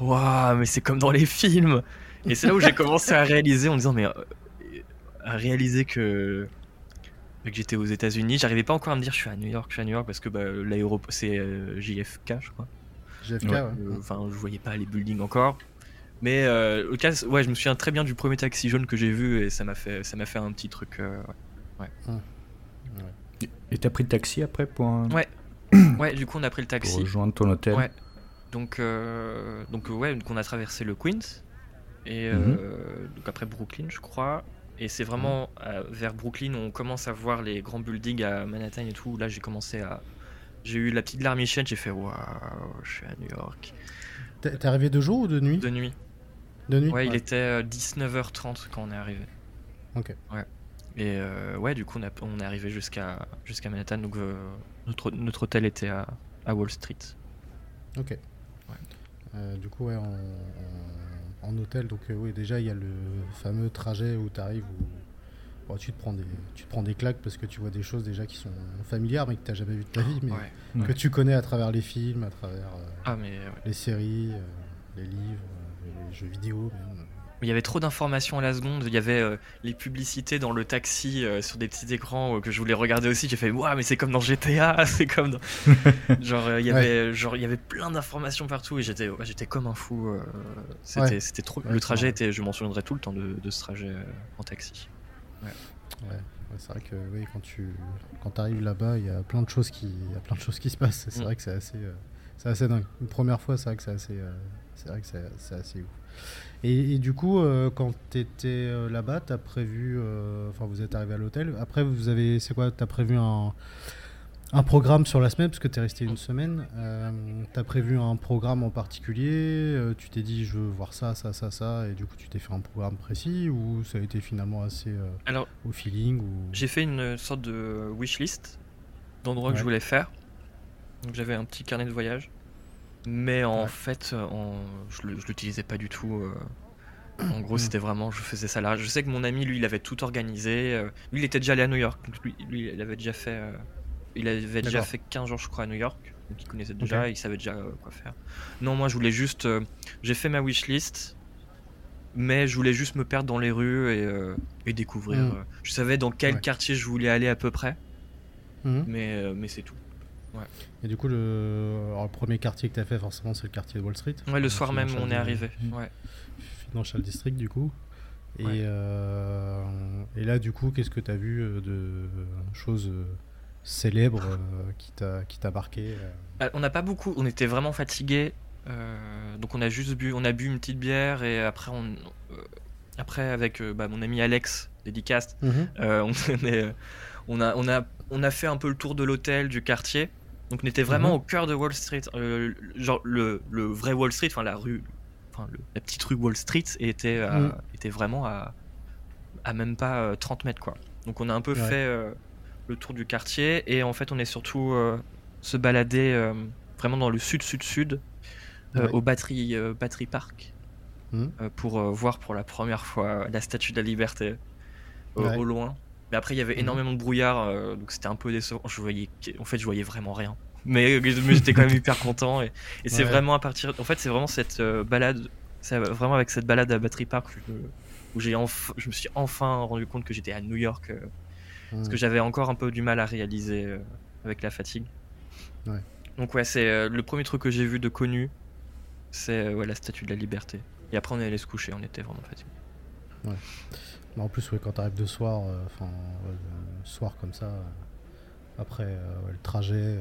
[gasps] waouh, mais c'est comme dans les films. Et c'est là où j'ai commencé à réaliser en disant mais à réaliser que, que j'étais aux États-Unis. J'arrivais pas encore à me dire je suis à New York, je suis à New York parce que bah, l'aéroport c'est euh, JFK, je crois. JFK, ouais. Euh, enfin, je voyais pas les buildings encore. Mais euh, au cas, ouais, je me souviens très bien du premier taxi jaune que j'ai vu et ça m'a fait, ça m'a fait un petit truc. ouais. Hum. Et t'as pris le taxi après pour un... Ouais. [coughs] ouais, du coup on a pris le taxi. Pour rejoindre ton hôtel. Ouais. Donc, donc ouais, donc on a traversé le Queens et mhm. donc après Brooklyn, je crois. Et c'est vraiment euh, vers Brooklyn où on commence à voir les grands buildings à Manhattan et tout. Là, j'ai commencé à. J'ai eu la petite larme j'ai fait waouh, je suis à New York. T'es arrivé de jour ou de nuit? De nuit. De nuit Ouais, il était 19h30 euh, quand on est arrivé. Ok. Ouais. Et euh, ouais, du coup, on, a, on est arrivé jusqu'à jusqu'à Manhattan. Donc, notre, notre hôtel était à, à Wall Street. Ok. Ouais. du coup, ouais, on en hôtel. Donc euh, oui, déjà il y a le fameux trajet où tu arrives où tu, te prends des, tu te prends des claques parce que tu vois des choses déjà qui sont familières mais que tu n'as jamais vu de ta vie, mais que tu connais à travers les films, à travers euh, ah, mais, les séries, euh, les livres, les jeux vidéo il y avait trop d'informations à la seconde. Il y avait euh, les publicités dans le taxi euh, sur des petits écrans euh, que je voulais regarder aussi. J'ai fait waouh, mais c'est comme dans GTA, [laughs] c'est comme dans... [laughs] genre il y avait genre il y avait plein d'informations partout et j'étais j'étais comme un fou. c'était c'était trop. le trajet était, je m'en souviendrai tout le temps de, ce trajet en taxi. Ouais. c'est vrai que oui, quand tu quand arrives là-bas, il y a plein de choses qui il y a plein de choses qui se passent. C'est mm. vrai que c'est assez c'est assez dingue. Une première fois, c'est vrai que c'est assez c'est vrai que c'est assez ouf. Et, du coup, euh, quand tu étais euh, là-bas, tu as prévu. Euh, enfin, vous êtes arrivé à l'hôtel. Après, vous avez. C'est quoi Tu as prévu un, un, programme sur la semaine, parce que tu es resté une semaine. tu as prévu un programme en particulier Tu t'es dit, je veux voir ça, ça, ça, ça. Et du coup, tu t'es fait un programme précis Ou ça a été finalement assez Alors, au feeling ou... J'ai fait une sorte de wish list d'endroits que je voulais faire. Donc, j'avais un petit carnet de voyage. Mais en fait, euh, je l'utilisais pas du tout. Euh. En gros, mm. c'était vraiment, je faisais ça là. Je sais que mon ami, lui, il avait tout organisé. Euh. Lui, il était déjà allé à New York. lui, il avait déjà fait, il avait déjà fait 15 jours, je crois, à New York. Donc, il connaissait déjà, il savait déjà quoi faire. Non, moi, je voulais juste. J'ai fait ma wishlist, mais je voulais juste me perdre dans les rues et, découvrir. Mm. Je savais dans quel quartier je voulais aller à peu près, mm. mais, mais c'est tout. Et du coup, le, premier quartier que tu as fait, forcément, c'est le quartier de Wall Street. Ouais, le soir même, on est arrivé. Ouais. Financial District, du coup. Et, euh, et là, du coup, qu'est-ce que tu as vu euh, de choses euh, célèbres qui t'a marqué bah, On n'a pas beaucoup, on était vraiment fatigués. donc on a juste bu, on a bu une petite bière et après on, après avec bah, mon ami Alex dédicace, mhm. [laughs] on, on, a, on a on a fait un peu le tour de l'hôtel, du quartier. Donc on était vraiment mhm. au cœur de Wall Street. Euh, genre le, vrai Wall Street, enfin la rue, enfin la petite rue Wall Street était, mhm. était vraiment à, à même pas 30 euh, mètres quoi. Donc on a un peu fait euh, le tour du quartier et en fait on est surtout se balader vraiment dans le sud-sud-sud au Battery, Battery Park mhm. pour voir pour la première fois la Statue de la Liberté au loin. Mais après, il y avait mhm. énormément de brouillard, donc c'était un peu décevant. Je voyais, en fait, je voyais vraiment rien. [laughs] Mais, j'étais quand même hyper content. Et, c'est vraiment à partir. En fait, c'est vraiment cette balade. C'est vraiment avec cette balade à Battery Park où j'ai je me suis enfin rendu compte que j'étais à New York. Parce que j'avais encore un peu du mal à réaliser avec la fatigue. Ouais. Donc ouais, c'est euh, le premier truc que j'ai vu de connu, c'est euh, ouais, la statue de la liberté. Et après on est allé se coucher, on était vraiment fatigué. Ouais. Mais en plus, ouais, quand t'arrives de soir, euh, soir comme ça, après le trajet,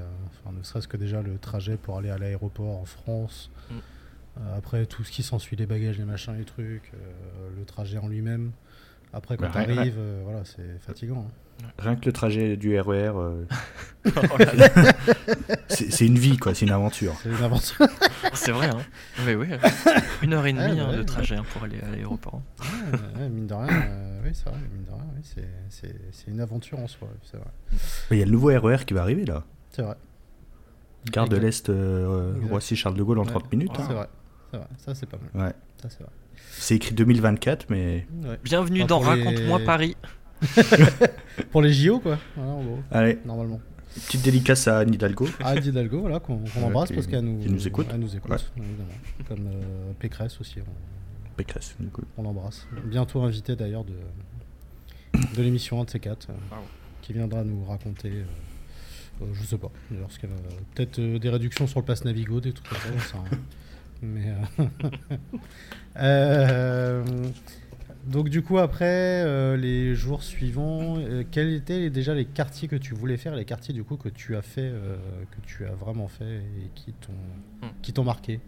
ne serait-ce que déjà le trajet pour aller à l'aéroport en France, mm. après tout ce qui s'ensuit, les bagages, les machins, les trucs, le trajet en lui-même. Après, quand t'arrives, voilà, c'est fatigant. Hein. Rien que le trajet du RER, e euh, [laughs] c'est une vie, quoi, c'est une aventure. C'est une aventure. [laughs] c'est vrai, hein. Mais oui, une heure et demie hein, de trajet hein, pour aller à l'aéroport. mine de rien, euh, oui, c'est vrai, mine de rien, c'est une aventure en soi, c'est vrai. Il y a le nouveau RER e qui va arriver là. C'est vrai. Gare de l'Est, euh, voici Charles de Gaulle en 30 minutes. C'est vrai, c'est vrai, ça c'est pas mal. Ouais. C'est écrit 2024, mais. Bienvenue dans Raconte-moi Paris. [laughs] pour les JO, quoi. Voilà, en gros. Allez. Normalement. Petite dédicace à Anne Hidalgo. À Anne Hidalgo, voilà, qu'on embrasse parce qu'elle nous, nous écoute. Elle nous écoute, évidemment. Comme euh, Pécresse aussi. On, Pécresse, du coup. On l'embrasse. Bientôt invité d'ailleurs de, de l'émission 1 de ces 4 qui viendra nous raconter. Euh, euh, je sais pas. Peut-être des réductions sur le pass Navigo, des trucs comme ça, Mais. Euh, [laughs] Donc du coup après euh, les jours suivants, euh, quels étaient déjà les quartiers que tu voulais faire, les quartiers du coup que tu as fait, euh, que tu as vraiment fait et qui t'ont hmm. qui t'ont marqué?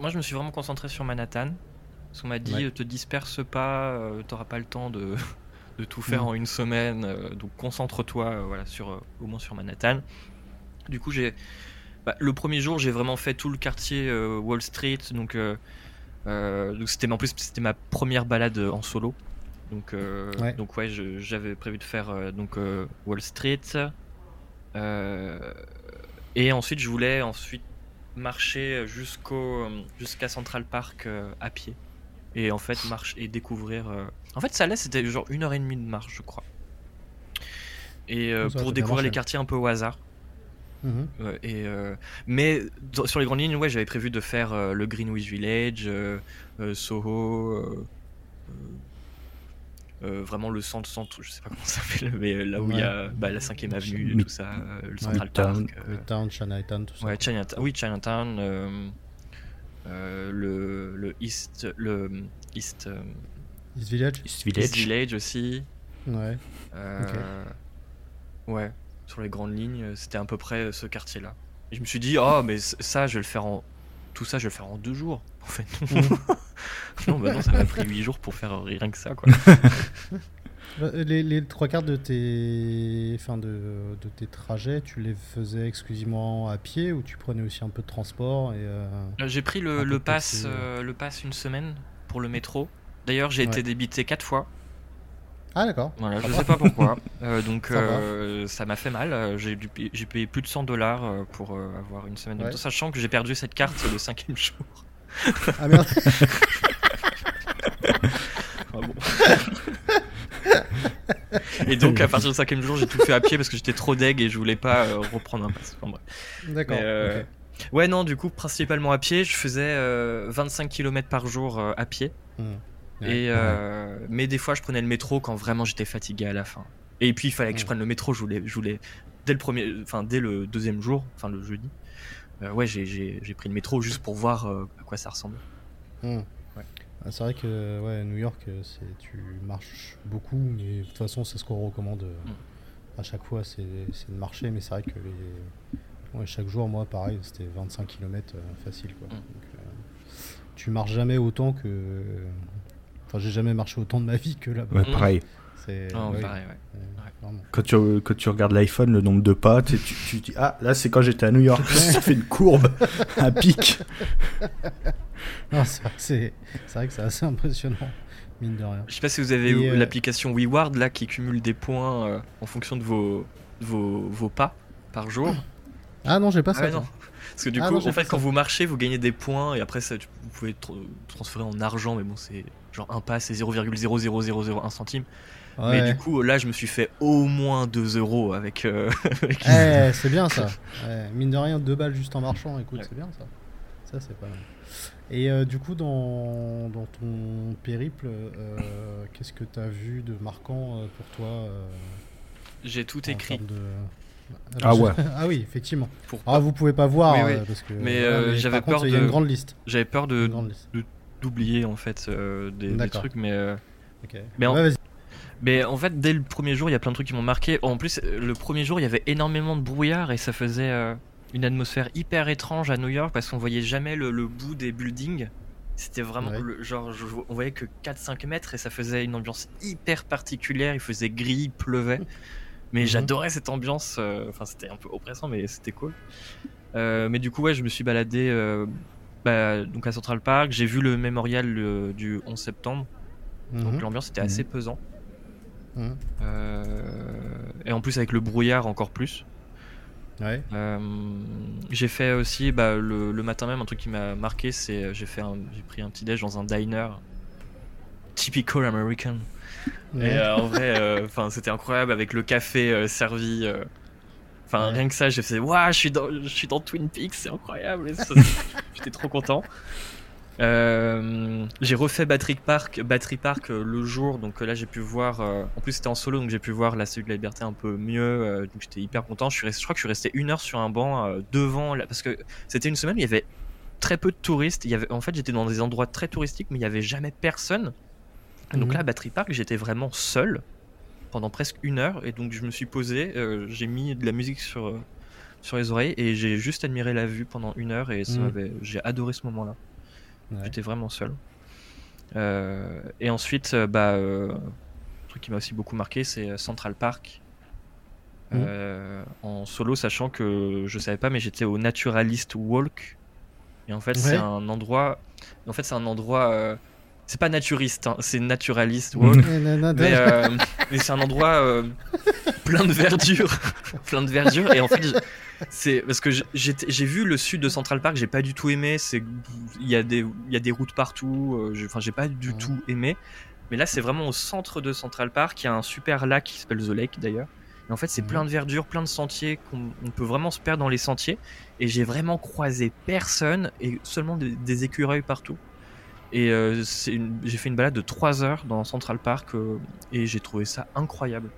Moi je me suis vraiment concentré sur Manhattan. Parce qu'on m'a dit te disperse pas, t'auras pas le temps de, [laughs] de tout faire hmm. en une semaine, donc concentre-toi voilà sur au moins sur Manhattan. Du coup j'ai bah, le premier jour j'ai vraiment fait tout le quartier Wall Street donc donc c'était en plus c'était ma première balade en solo. Donc euh, ouais. donc ouais, j'avais prévu de faire euh, donc Wall Street. et ensuite je voulais ensuite marcher jusqu'au jusqu'à Central Park à pied et en fait marcher et découvrir en fait ça laisse c'était genre une heure et demie de marche je crois et pour découvrir les quartiers un peu au hasard Mhm. et, euh, mais sur les grandes lignes, ouais, j'avais prévu de faire euh, le Greenwich Village, euh, Soho, vraiment le centre, centre, je sais pas comment [laughs] ça s'appelle, mais là où il y a bah, la 5ème avenue, tout ça, le Central Park. le Town, Chinatown, tout ça. Ouais, Chinatown, oui, Chinatown, le, le East, le East, East Village. East Village. East Village aussi. Ouais. Ouais sur les grandes lignes, euh, c'était à peu près euh, ce quartier-là. Et je me suis dit, oh, mais ça, je vais le faire en. Tout ça, je vais le faire en deux jours. [laughs] En fait, [laughs] non, bah non, ça m'a pris huit jours pour faire rien que ça, quoi. [laughs] les, les, trois quarts de tes, enfin de, de, tes trajets, tu les faisais exclusivement à pied ou tu prenais aussi un peu de transport et euh, J'ai pris le, le pass, le pass une semaine pour le métro. D'ailleurs, j'ai été débité quatre fois. Ah d'accord. Voilà, je sais pas pourquoi. [laughs] Euh, donc euh, ça m'a fait mal. Euh, j'ai j'ai payé plus de 100 dollars pour avoir une semaine de sachant que j'ai perdu cette carte le cinquième jour. Ah merde. [laughs] ah, bon. et donc à partir du cinquième jour, j'ai tout fait à pied parce que j'étais trop deg et je voulais pas reprendre un pass. D'accord. Ouais non, du coup principalement à pied. Je faisais 25 km par jour à pied. Et euh, mais des fois, je prenais le métro quand vraiment j'étais fatigué à la fin. Et puis, il fallait que je prenne le métro. Je voulais, je voulais dès le premier, enfin dès le deuxième jour, enfin le jeudi. Euh, ouais, j'ai pris le métro juste pour voir euh, à quoi ça ressemble. Hmm. Ah, c'est vrai que ouais, New York, c'est tu marches beaucoup, mais de toute façon, c'est ce qu'on recommande hmm. à chaque fois, c'est de marcher. Mais c'est vrai que les... chaque jour, moi, pareil, c'était 25 km facile. Quoi. Hmm. tu marches jamais autant que Enfin, j'ai jamais marché autant de ma vie que là-bas. Ouais, pareil. Quand tu, quand tu regardes l'iPhone, le nombre de pas, tu, tu, dis Ah, là, c'est quand j'étais à New York. ça fait une courbe, un pic. [laughs] c'est vrai que c'est assez impressionnant. Mine de rien. Je sais pas si vous avez eu euh, l'application WeWard là qui cumule des points euh, en fonction de vos, vos, vos, pas par jour. Ah non, j'ai pas ah ça. Parce que du ah coup, en fait, quand vous marchez, vous gagnez des points et après, ça, vous pouvez transférer en argent, mais bon, c'est genre un pas, c'est 0,00001 centime. Mais du coup, là, je me suis fait au moins 2 euros avec. Euh, [laughs] eh, c'est bien ça. [laughs] mine de rien, 2 balles juste en marchant, écoute, c'est bien ça. Ça, c'est pas mal. Et euh, du coup, dans, dans, ton périple, euh, qu'est-ce que tu as vu de marquant pour toi J'ai tout écrit. Ah ouais. [laughs] ah oui, effectivement. Ah, vous pouvez pas voir parce que. Mais, j'avais peur de. Il y a une grande liste. J'avais peur de d'oublier en fait des, des, trucs, mais. Mais en... Mais en fait, dès le premier jour, il y a plein de trucs qui m'ont marqué. En plus, le premier jour, il y avait énormément de brouillard et ça faisait euh, une atmosphère hyper étrange à New York parce qu'on voyait jamais le, bout des buildings. C'était vraiment le, genre, on voyait que 4-5 mètres et ça faisait une ambiance hyper particulière. Il faisait gris, il pleuvait. [laughs] Mais mhm. j'adorais cette ambiance. Euh, enfin, c'était un peu oppressant, mais c'était cool. Euh, mais du coup, ouais, je me suis baladé bah, donc à Central Park. J'ai vu le mémorial du 11 septembre. Donc mhm. l'ambiance était assez mhm. pesant. Mhm. Euh, et en plus avec le brouillard encore plus. Euh, j'ai fait aussi bah, le, matin même un truc qui m'a marqué, c'est j'ai fait j'ai pris un petit déj dans un diner typical American. Et euh, en vrai, enfin c'était incroyable avec le café servi. Enfin rien que ça, j'ai fait waouh, je suis dans je suis dans Twin Peaks, c'est incroyable. [laughs] J'étais trop content. Euh, j'ai refait Battery Park, Battery Park euh, le jour, donc euh, là j'ai pu voir. en plus c'était en solo, donc j'ai pu voir la Cellule de la Liberté un peu mieux. donc j'étais hyper content. Je, suis resté, je crois que je suis resté une heure sur un banc devant, là, parce que c'était une semaine où il y avait très peu de touristes. Il y avait, en fait, j'étais dans des endroits très touristiques, mais il y avait jamais personne. Donc mhm. là, Battery Park, j'étais vraiment seul pendant presque une heure, et donc je me suis posé, j'ai mis de la musique sur sur les oreilles et j'ai juste admiré la vue pendant une heure et mhm. j'ai adoré ce moment-là. J'étais vraiment seul. Euh, et ensuite, euh, bah, euh, un truc qui m'a aussi beaucoup marqué, c'est Central Park. Mmh. en solo, sachant que je savais pas, mais j'étais au Naturalist Walk. Et en fait, c'est un endroit. En fait, c'est un endroit. C'est pas naturiste, hein, c'est naturaliste walk. [laughs] mais, mais c'est un endroit plein de verdure, [laughs] plein de verdure. Et en fait, c'est parce que j'ai vu le sud de Central Park, j'ai pas du tout aimé. C'est il y a des il y a des routes partout. Euh, enfin, j'ai pas du tout aimé. Mais là, c'est vraiment au centre de Central Park. Il y a un super lac qui s'appelle The Lake d'ailleurs. Et en fait, c'est plein de verdure, plein de sentiers qu'on peut vraiment se perdre dans les sentiers. Et j'ai vraiment croisé personne et seulement des, écureuils partout. Et euh, j'ai fait une balade de 3 heures dans Central Park euh, et j'ai trouvé ça incroyable.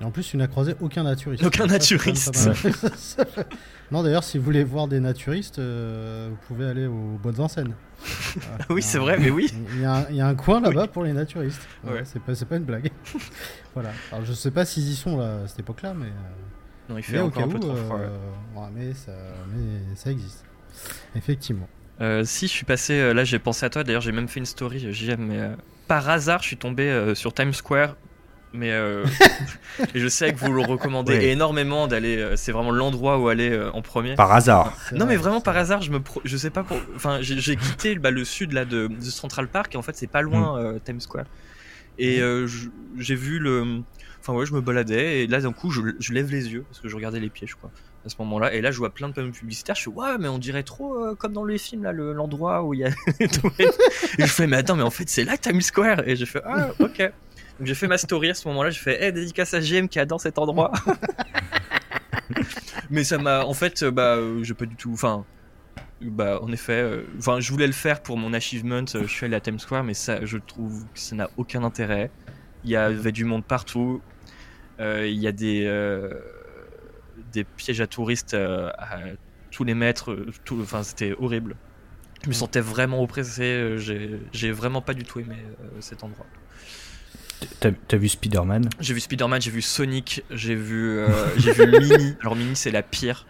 Et en plus, tu n'as croisé aucun naturiste. Aucun naturiste. [laughs] non, d'ailleurs, si vous voulez voir des naturistes, euh, vous pouvez aller aux Bonnes Enseignes. [laughs] oui, c'est vrai, mais oui. Il y, a un, coin là-bas pour les naturistes. Ouais. C'est pas, pas une blague. [laughs] voilà. Alors, je sais pas s'ils y sont là, à cette époque-là, mais. Euh, non, il fait encore un peu trop froid. Euh, mais, ça, mais ça existe. Effectivement. Si je suis passé, là j'ai pensé à toi, d'ailleurs j'ai même fait une story, j'aime, mais par hasard je suis tombé sur Times Square mais euh, [laughs] je sais que vous le recommandez énormément d'aller. Euh, c'est vraiment l'endroit où aller euh, en premier. Par hasard. Non, mais vraiment par hasard, je me, je sais pas pour. Enfin, j'ai quitté bah, le sud là de, Central Park et en fait c'est pas loin mm. Times Square. Et j'ai vu le. Enfin ouais, je me baladais et là d'un coup je, je, lève les yeux parce que je regardais les pièges quoi à ce moment-là. Et là je vois plein de panneaux publicitaires. Je suis ouais mais on dirait trop comme dans les films là l'endroit où il y a. [laughs] et je fais mais attends mais en fait c'est là Times Square et j'ai fait ah ok. Donc j'ai fait ma story à ce moment-là, j'ai fait hey, dédicace à GM qui adore cet endroit. [laughs] Mais ça m'a en fait bah euh, j'ai pas du tout enfin bah en effet euh, enfin je voulais le faire pour mon achievement, euh, je suis allé à Times Square mais ça je trouve que ça n'a aucun intérêt. Il y avait du monde partout. il y a des des pièges à touristes à tous les mètres, tout, enfin c'était horrible. Je me sentais vraiment oppressé, j'ai vraiment pas du tout aimé cet endroit. T'as vu Spider-Man? J'ai vu Spider-Man, j'ai vu Sonic, j'ai vu, euh, j'ai vu [laughs] Mini. Alors Mini c'est la pire.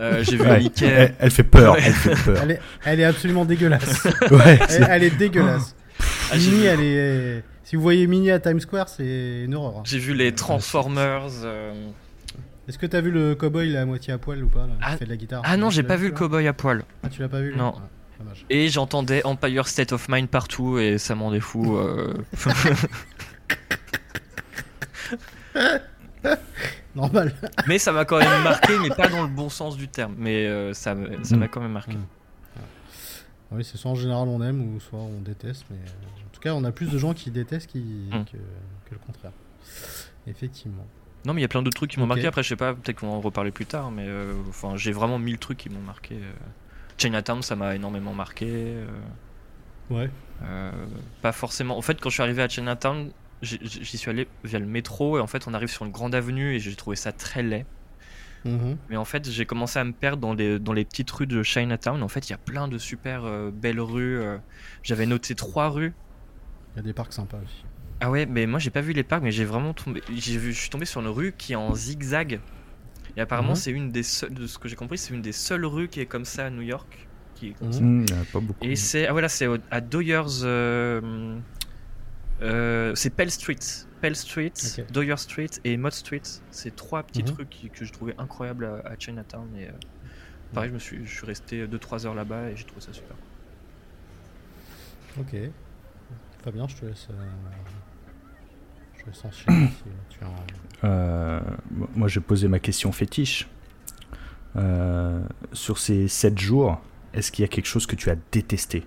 Euh, j'ai vu Mickey. Elle, fait peur. [laughs] Elle, est, absolument dégueulasse. [laughs] ouais, elle, est dégueulasse. Ah, Mini, elle est. Si vous voyez Mini à Times Square, c'est une horreur. J'ai vu les Transformers. Euh. Est-ce que t'as vu le cowboy à moitié à poil ou pas là, ah, fait de la guitare Ah non, j'ai pas vu le cowboy à poil. Ah, tu l'as pas vu Non. Ah, et j'entendais Empire State of Mind partout et ça m'en fou. [laughs] Normal. Mais ça m'a quand même marqué, mais pas dans le bon sens du terme. Mais euh, ça ça m'a mm. quand même marqué. Mm. Oui, c'est soit en général on aime ou soit on déteste. Mais euh, en tout cas, on a plus de gens qui détestent qui, mm. que, le contraire. Effectivement. Non, mais il y a plein d'autres trucs qui m'ont marqué. Après, je sais pas, peut-être qu'on va en reparler plus tard, mais enfin, j'ai vraiment mille trucs qui m'ont marqué. Chinatown, ça m'a énormément marqué. Ouais. pas forcément. En fait, quand je suis arrivé à Chinatown, j'y suis allé via le métro et en fait, on arrive sur une grande avenue et j'ai trouvé ça très laid. Mhm. Mais en fait, j'ai commencé à me perdre dans les, dans les petites rues de Chinatown. En fait, il y a plein de super euh, belles rues. Euh. J'avais noté trois rues. Il y a des parcs sympas aussi. Ah ouais, mais moi j'ai pas vu les parcs, mais j'ai vraiment tombé. J'ai vu, je suis tombé sur une rue qui est en zigzag. Et apparemment, mhm. c'est une des seules, de ce que j'ai compris, c'est une des seules rues qui est comme ça à New York. Qui est comme ça. Mhm. pas beaucoup. Et c'est, ah voilà, c'est à Doyers. Euh, c'est Pell Street. Pell Street, Doyer Street et Mott Street. C'est trois petits mhm. trucs que je trouvais incroyables à, Chinatown. Et, euh, pareil, je, me suis, je suis resté 2-3 heures là-bas et j'ai trouvé ça super. Ok. Fabien, je te laisse. Euh, [coughs] tu euh, moi, j'ai posé ma question fétiche. sur ces 7 jours, est-ce qu'il y a quelque chose que tu as détesté?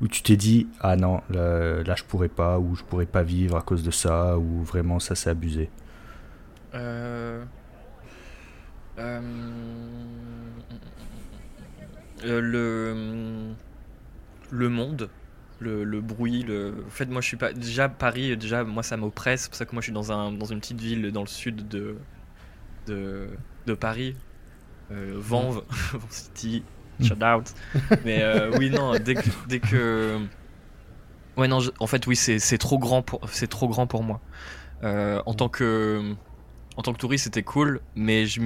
Où tu t'es dit ah non là, je pourrais pas ou je pourrais pas vivre à cause de ça ou vraiment ça c'est abusé? Euh... Euh... euh le le monde le, le, bruit le en fait moi je suis pas déjà Paris déjà moi ça m'oppresse c'est pour ça que moi je suis dans un dans une petite ville dans le sud de de, de Paris euh, Vanves [laughs] City Shut out. Mais euh, oui, non, dès que, dès que. Ouais, non, en fait, oui, c'est trop grand pour, c'est trop grand pour moi. Euh, en tant que, en tant que touriste, c'était cool, mais je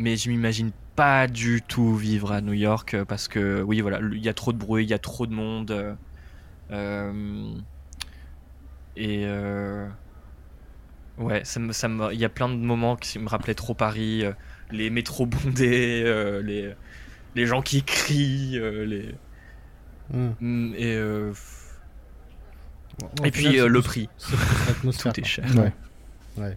mais je m'imagine pas du tout vivre à New York parce que, oui, voilà, il y a trop de bruit, il y a trop de monde. Euh, et ouais, ça me, ça il y a plein de moments qui me rappelaient trop Paris, les métros bondés, les les gens qui crient, euh, les. Hmm. Et. Euh, et puis euh, le prix. [laughs] Tout est cher. Ouais. ouais.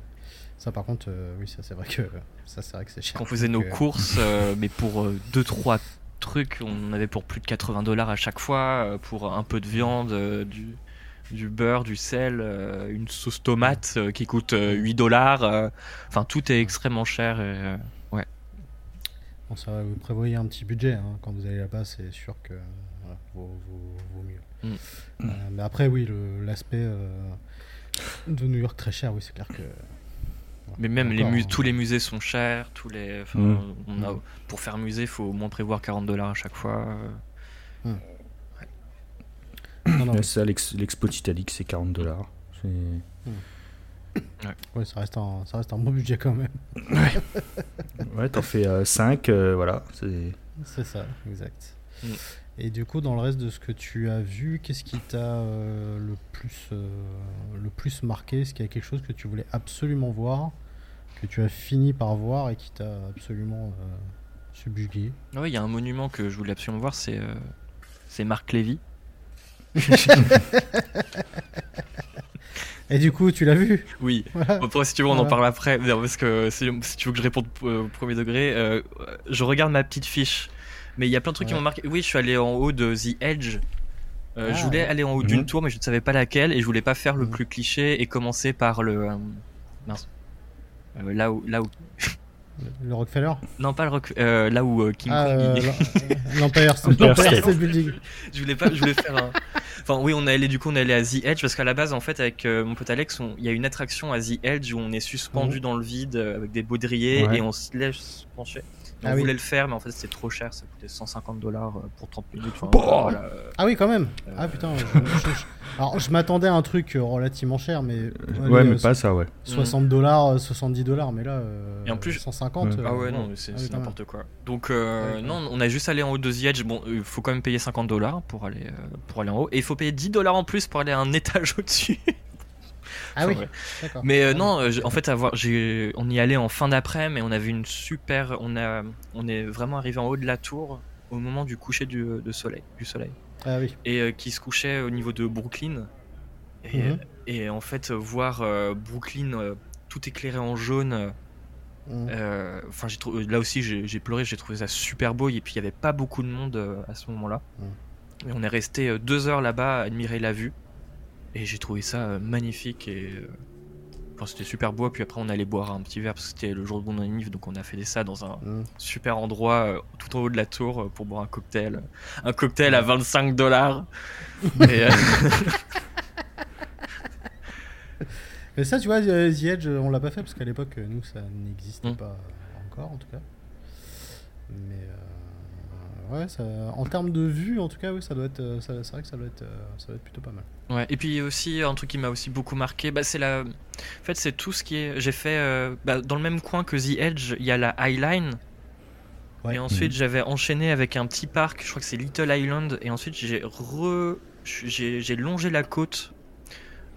Ça par contre, oui, ça c'est vrai que ça c'est vrai que c'est cher. Quand on faisait nos courses, [laughs] mais pour 2-3 trucs, on avait pour plus de 80 dollars à chaque fois, pour un peu de viande, du, du beurre, du sel, une sauce tomate qui coûte 8 dollars. Enfin, tout est extrêmement cher. Et, ça, vous prévoyez un petit budget hein. quand vous allez là-bas, c'est sûr que vaut, mieux. Mm. Euh, mais après, oui, l'aspect euh, de New York très cher, oui, c'est clair que. Mais même les tous les musées sont chers, tous les. Mm. On a, pour faire musée, il faut au moins prévoir 40 dollars à chaque fois. Mm. ça, l'expo Titanic, c'est 40 dollars. Ouais. ça reste, un, ça reste un bon budget quand même. Ouais, [laughs] ouais t'en fais 5, euh, euh, voilà. C'est ça, exact. Et du coup, dans le reste de ce que tu as vu, qu'est-ce qui t'a euh, le, plus, le plus marqué? Est-ce qu'il y a quelque chose que tu voulais absolument voir, que tu as fini par voir et qui t'a absolument subjugué? Oui, il y a un monument que je voulais absolument voir, c'est c'est Marc Lévy. [laughs] Et du coup, tu l'as vu? Oui. si tu veux, on en parle après. Parce que si, tu veux que je réponde au premier degré, euh, je regarde ma petite fiche. Mais il y a plein de trucs qui m'ont marqué. Oui, je suis allé en haut de The Edge. Euh, je ah, voulais aller en haut d'une mhm. tour, mais je ne savais pas laquelle. Et je voulais pas faire le mhm. plus cliché et commencer par le. Euh, mince. là où. Là où... Le Rockefeller Non, pas le Rockefeller. là où King ah, Kong. [laughs] L'Empire State Building. Je voulais pas. Je voulais faire un. Enfin, oui, on est allé du coup, on est allé à The Edge parce qu'à la base, en fait, avec euh, mon pote Alex, il y a une attraction à The Edge où on est suspendu mhm. dans le vide euh, avec des baudriers et on se laisse pencher. On ah voulait le faire, mais en fait, c'était trop cher. Ça coûtait 150 dollars euh, pour 30 minutes. ah oui, quand même. ah putain. alors, je m'attendais à un truc relativement cher, mais. ouais, mais pas ça, ouais. 60 dollars, 70 dollars, mais là. et en plus. 150. ah ouais, non, c'est ah n'importe quoi. Donc, non, on a juste allé en haut de The Edge. Bon, il faut quand même payer 50 dollars pour aller, pour aller en haut. Et il faut payer 10 dollars en plus pour aller à un [laughs] étage au-dessus. Ah oui. Mais euh, non, en fait, avoir, on y allait en fin d'après, mais on avait une super. On a, on est vraiment arrivé en haut de la tour au moment du coucher du, de soleil, du soleil. Ah oui. Et euh, qui se couchait au niveau de Brooklyn. Et, mhm. et en fait, voir euh, Brooklyn tout éclairé en jaune. Mhm. Enfin, j'ai là aussi, j'ai pleuré. J'ai trouvé ça super beau. Et puis, il y avait pas beaucoup de monde à ce moment-là. Mhm. Et on est resté deux heures là-bas à admirer la vue. Et j'ai trouvé ça euh, magnifique et, euh, c'était super beau. Puis après, on allait boire un petit verre parce que c'était le jour de mon anniversaire. Donc, on a fait ça dans un mm. super endroit euh, tout en haut de la tour euh, pour boire un cocktail. Un cocktail à 25 dollars. [laughs] [laughs] Mais ça, tu vois, The Edge, on l'a pas fait parce qu'à l'époque, nous, ça n'existait mm. pas encore en tout cas. Mais ouais, ça, en termes de vue, en tout cas, oui, ça doit être, euh, c'est vrai que ça doit être, euh, ça doit être plutôt pas mal. Ouais, et puis aussi un truc qui m'a aussi beaucoup marqué, bah, c'est la, en fait, c'est tout ce qui est, j'ai fait euh, bah, dans le même coin que The Edge, il y a la Highline. Et ensuite, j'avais enchaîné avec un petit parc, je crois que c'est Little Island, et ensuite j'ai re, j'ai longé la côte.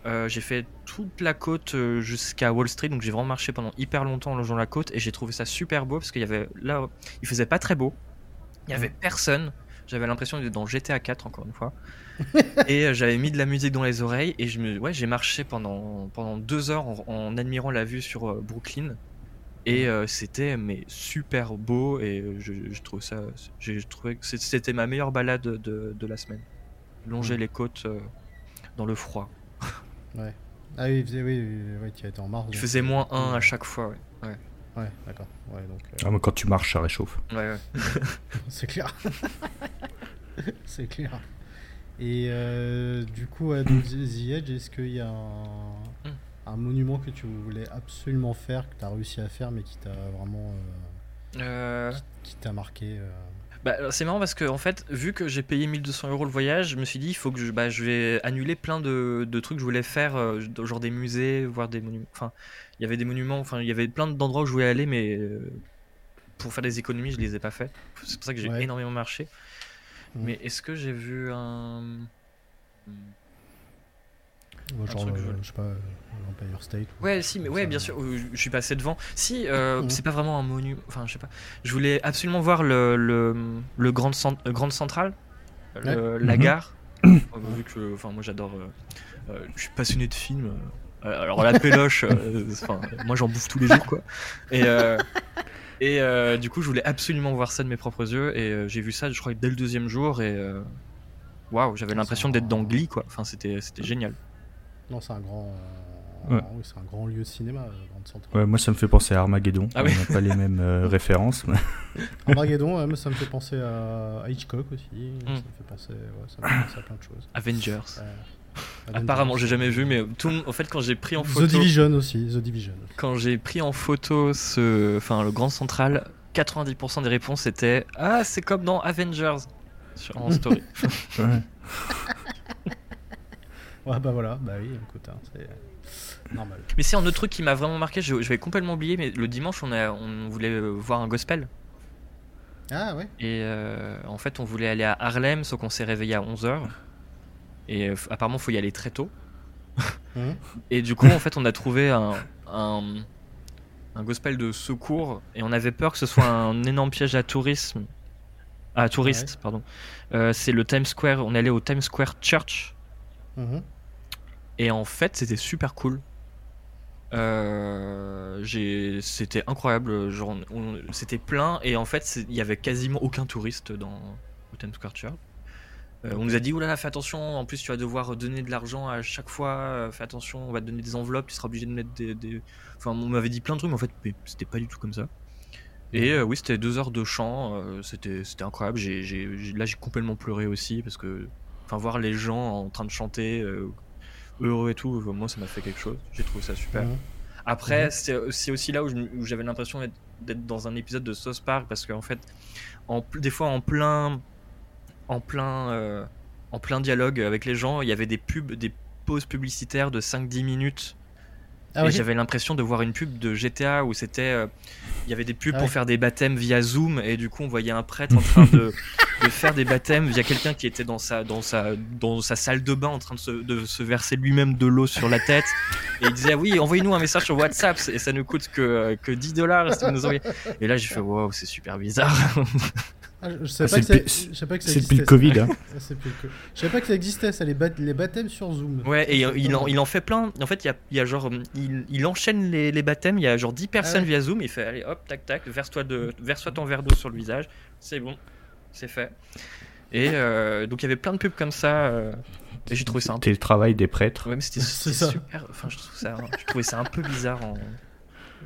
j'ai fait toute la côte jusqu'à Wall Street, donc j'ai vraiment marché pendant hyper longtemps en longeant la côte, et j'ai trouvé ça super beau parce qu'il y avait là, il faisait pas très beau. Il y avait personne. J'avais l'impression d'être dans GTA 4 encore une fois. [laughs] et euh, j'avais mis de la musique dans les oreilles et je me, ouais, j'ai marché pendant pendant deux heures en, admirant la vue sur euh, Brooklyn. Et euh, c'était mais super beau et je, je trouve ça, j'ai trouvé que c'était ma meilleure balade de, de la semaine. Longer les côtes dans le froid. [laughs] ouais. Ah oui, oui, oui, tu étais en mars. Il faisait moins 1 à chaque fois, ouais. ouais. Ouais, d'accord. Ouais, donc, euh, ah, quand tu marches, ça réchauffe. Ouais, ouais. [laughs] c'est clair. [laughs] c'est clair. Et euh, du coup, à The Edge, est-ce qu'il y a hmm. un, monument que tu voulais absolument faire, que tu as réussi à faire, mais qui t'a vraiment. Euh, qui, t'a marqué bah, c'est marrant parce que en fait, vu que j'ai payé 1200 euros le voyage, je me suis dit il faut que je, bah, je vais annuler plein de, de, trucs que je voulais faire, genre des musées, voir des monuments. Enfin, il y avait des monuments, enfin il y avait plein d'endroits où je voulais aller, mais euh, pour faire des économies, je les ai pas fait. C'est pour ça que j'ai énormément marché. Mmh. Mais est-ce que j'ai vu un. genre, euh, je... sais pas, l'Empire State. Ouais, si, mais ouais, bien sûr, je suis passé devant. Si, euh, mmh. c'est pas vraiment un monument. Enfin, je sais pas. Je voulais absolument voir le, le, le Grand, Grand Central, la mmh. gare. [coughs] vu que, enfin, moi j'adore. je suis passionné de films. Euh, alors la péloche, euh, [laughs] moi j'en bouffe tous les jours quoi. Et, euh, et du coup je voulais absolument voir ça de mes propres yeux et j'ai vu ça je crois dès le deuxième jour et waouh j'avais l'impression d'être dans Glee quoi. Enfin c'était c'était génial. Non c'est un grand oui, c'est un grand lieu de cinéma, Ouais, moi ça me fait penser à Armageddon. Ah On n'a pas les mêmes [laughs] références. [laughs] Armageddon, moi, ça me fait penser à, Hitchcock aussi. Ça, me fait penser, ça me fait penser à plein de choses. Avengers. Apparemment, j'ai jamais vu, mais tout, en fait, quand j'ai pris en photo. The Division aussi, The Division. Quand j'ai pris en photo ce, enfin, le Grand Central, 90% des réponses étaient Ah, c'est comme dans Avengers sur en story. ouais. [laughs] ouais, bah voilà, bah oui, écoute, hein, c'est normal. Mais c'est un autre truc qui m'a vraiment marqué, je, vais complètement oublier, mais le dimanche, on, a, on voulait voir un gospel. Ah ouais Et euh, en fait, on voulait aller à Harlem, sauf qu'on s'est réveillé à 11h. Et euh, apparemment, il faut y aller très tôt. [laughs] Mmh. et du coup, en [laughs] fait, on a trouvé un, un, gospel de secours et on avait peur que ce soit un énorme piège à tourisme. À touristes, pardon. Euh, c'est le Times Square. On allait au Times Square Church. Mmh. Et en fait, c'était super cool. Euh, c'était incroyable. C'était plein et en fait, il y avait quasiment aucun touriste dans le Times Square Church. Euh, on nous a dit, oulala, fais attention, en plus tu vas devoir donner de l'argent à chaque fois, euh, fais attention, on va te donner des enveloppes, tu seras obligé de mettre des... Enfin, on m'avait dit plein de trucs, mais en fait, c'était pas du tout comme ça. Et euh, oui, c'était deux heures de chant, c'était incroyable. là, j'ai complètement pleuré aussi, parce que enfin, voir les gens en train de chanter, heureux et tout, moi, ça m'a fait quelque chose. J'ai trouvé ça super. Après, c'est aussi là où j'avais l'impression d'être dans un épisode de South Park, parce qu'en fait, en, des fois, en plein en plein, euh, en plein dialogue avec les gens. Il y avait des pubs, des pauses publicitaires de 5-10 minutes. Ah et j'avais l'impression de voir une pub de GTA où c'était. Euh, il y avait des pubs ah pour faire des baptêmes via Zoom et du coup on voyait un prêtre en train de, [laughs] de faire des baptêmes via quelqu'un qui était dans sa, dans, sa, dans sa salle de bain en train de se, de se verser lui-même de l'eau sur la tête. Et il disait ah oui, envoyez-nous un message sur WhatsApp et ça ne coûte que, que 10 dollars. Et là j'ai fait waouh, c'est super bizarre. Ah, je savais pas, que ça, pas que C'est depuis le Covid. Hein. [laughs] Je savais pas que ça existait, ça, les, les baptêmes sur Zoom. Ouais, et il en, il en fait plein. En fait, il y a, y a, genre. Il, il enchaîne les, les, baptêmes, il y a genre 10 personnes ah via Zoom. Il fait allez, hop, tac, tac, verse-toi verse ton verre d'eau sur le visage. C'est bon, c'est fait. Et euh, donc, il y avait plein de pubs comme ça. Euh, Et j'ai trouvé ça un peu. le travail des prêtres. Ouais, mais c'était [laughs] super. Enfin, je, trouve ça, je trouvais ça un peu bizarre en.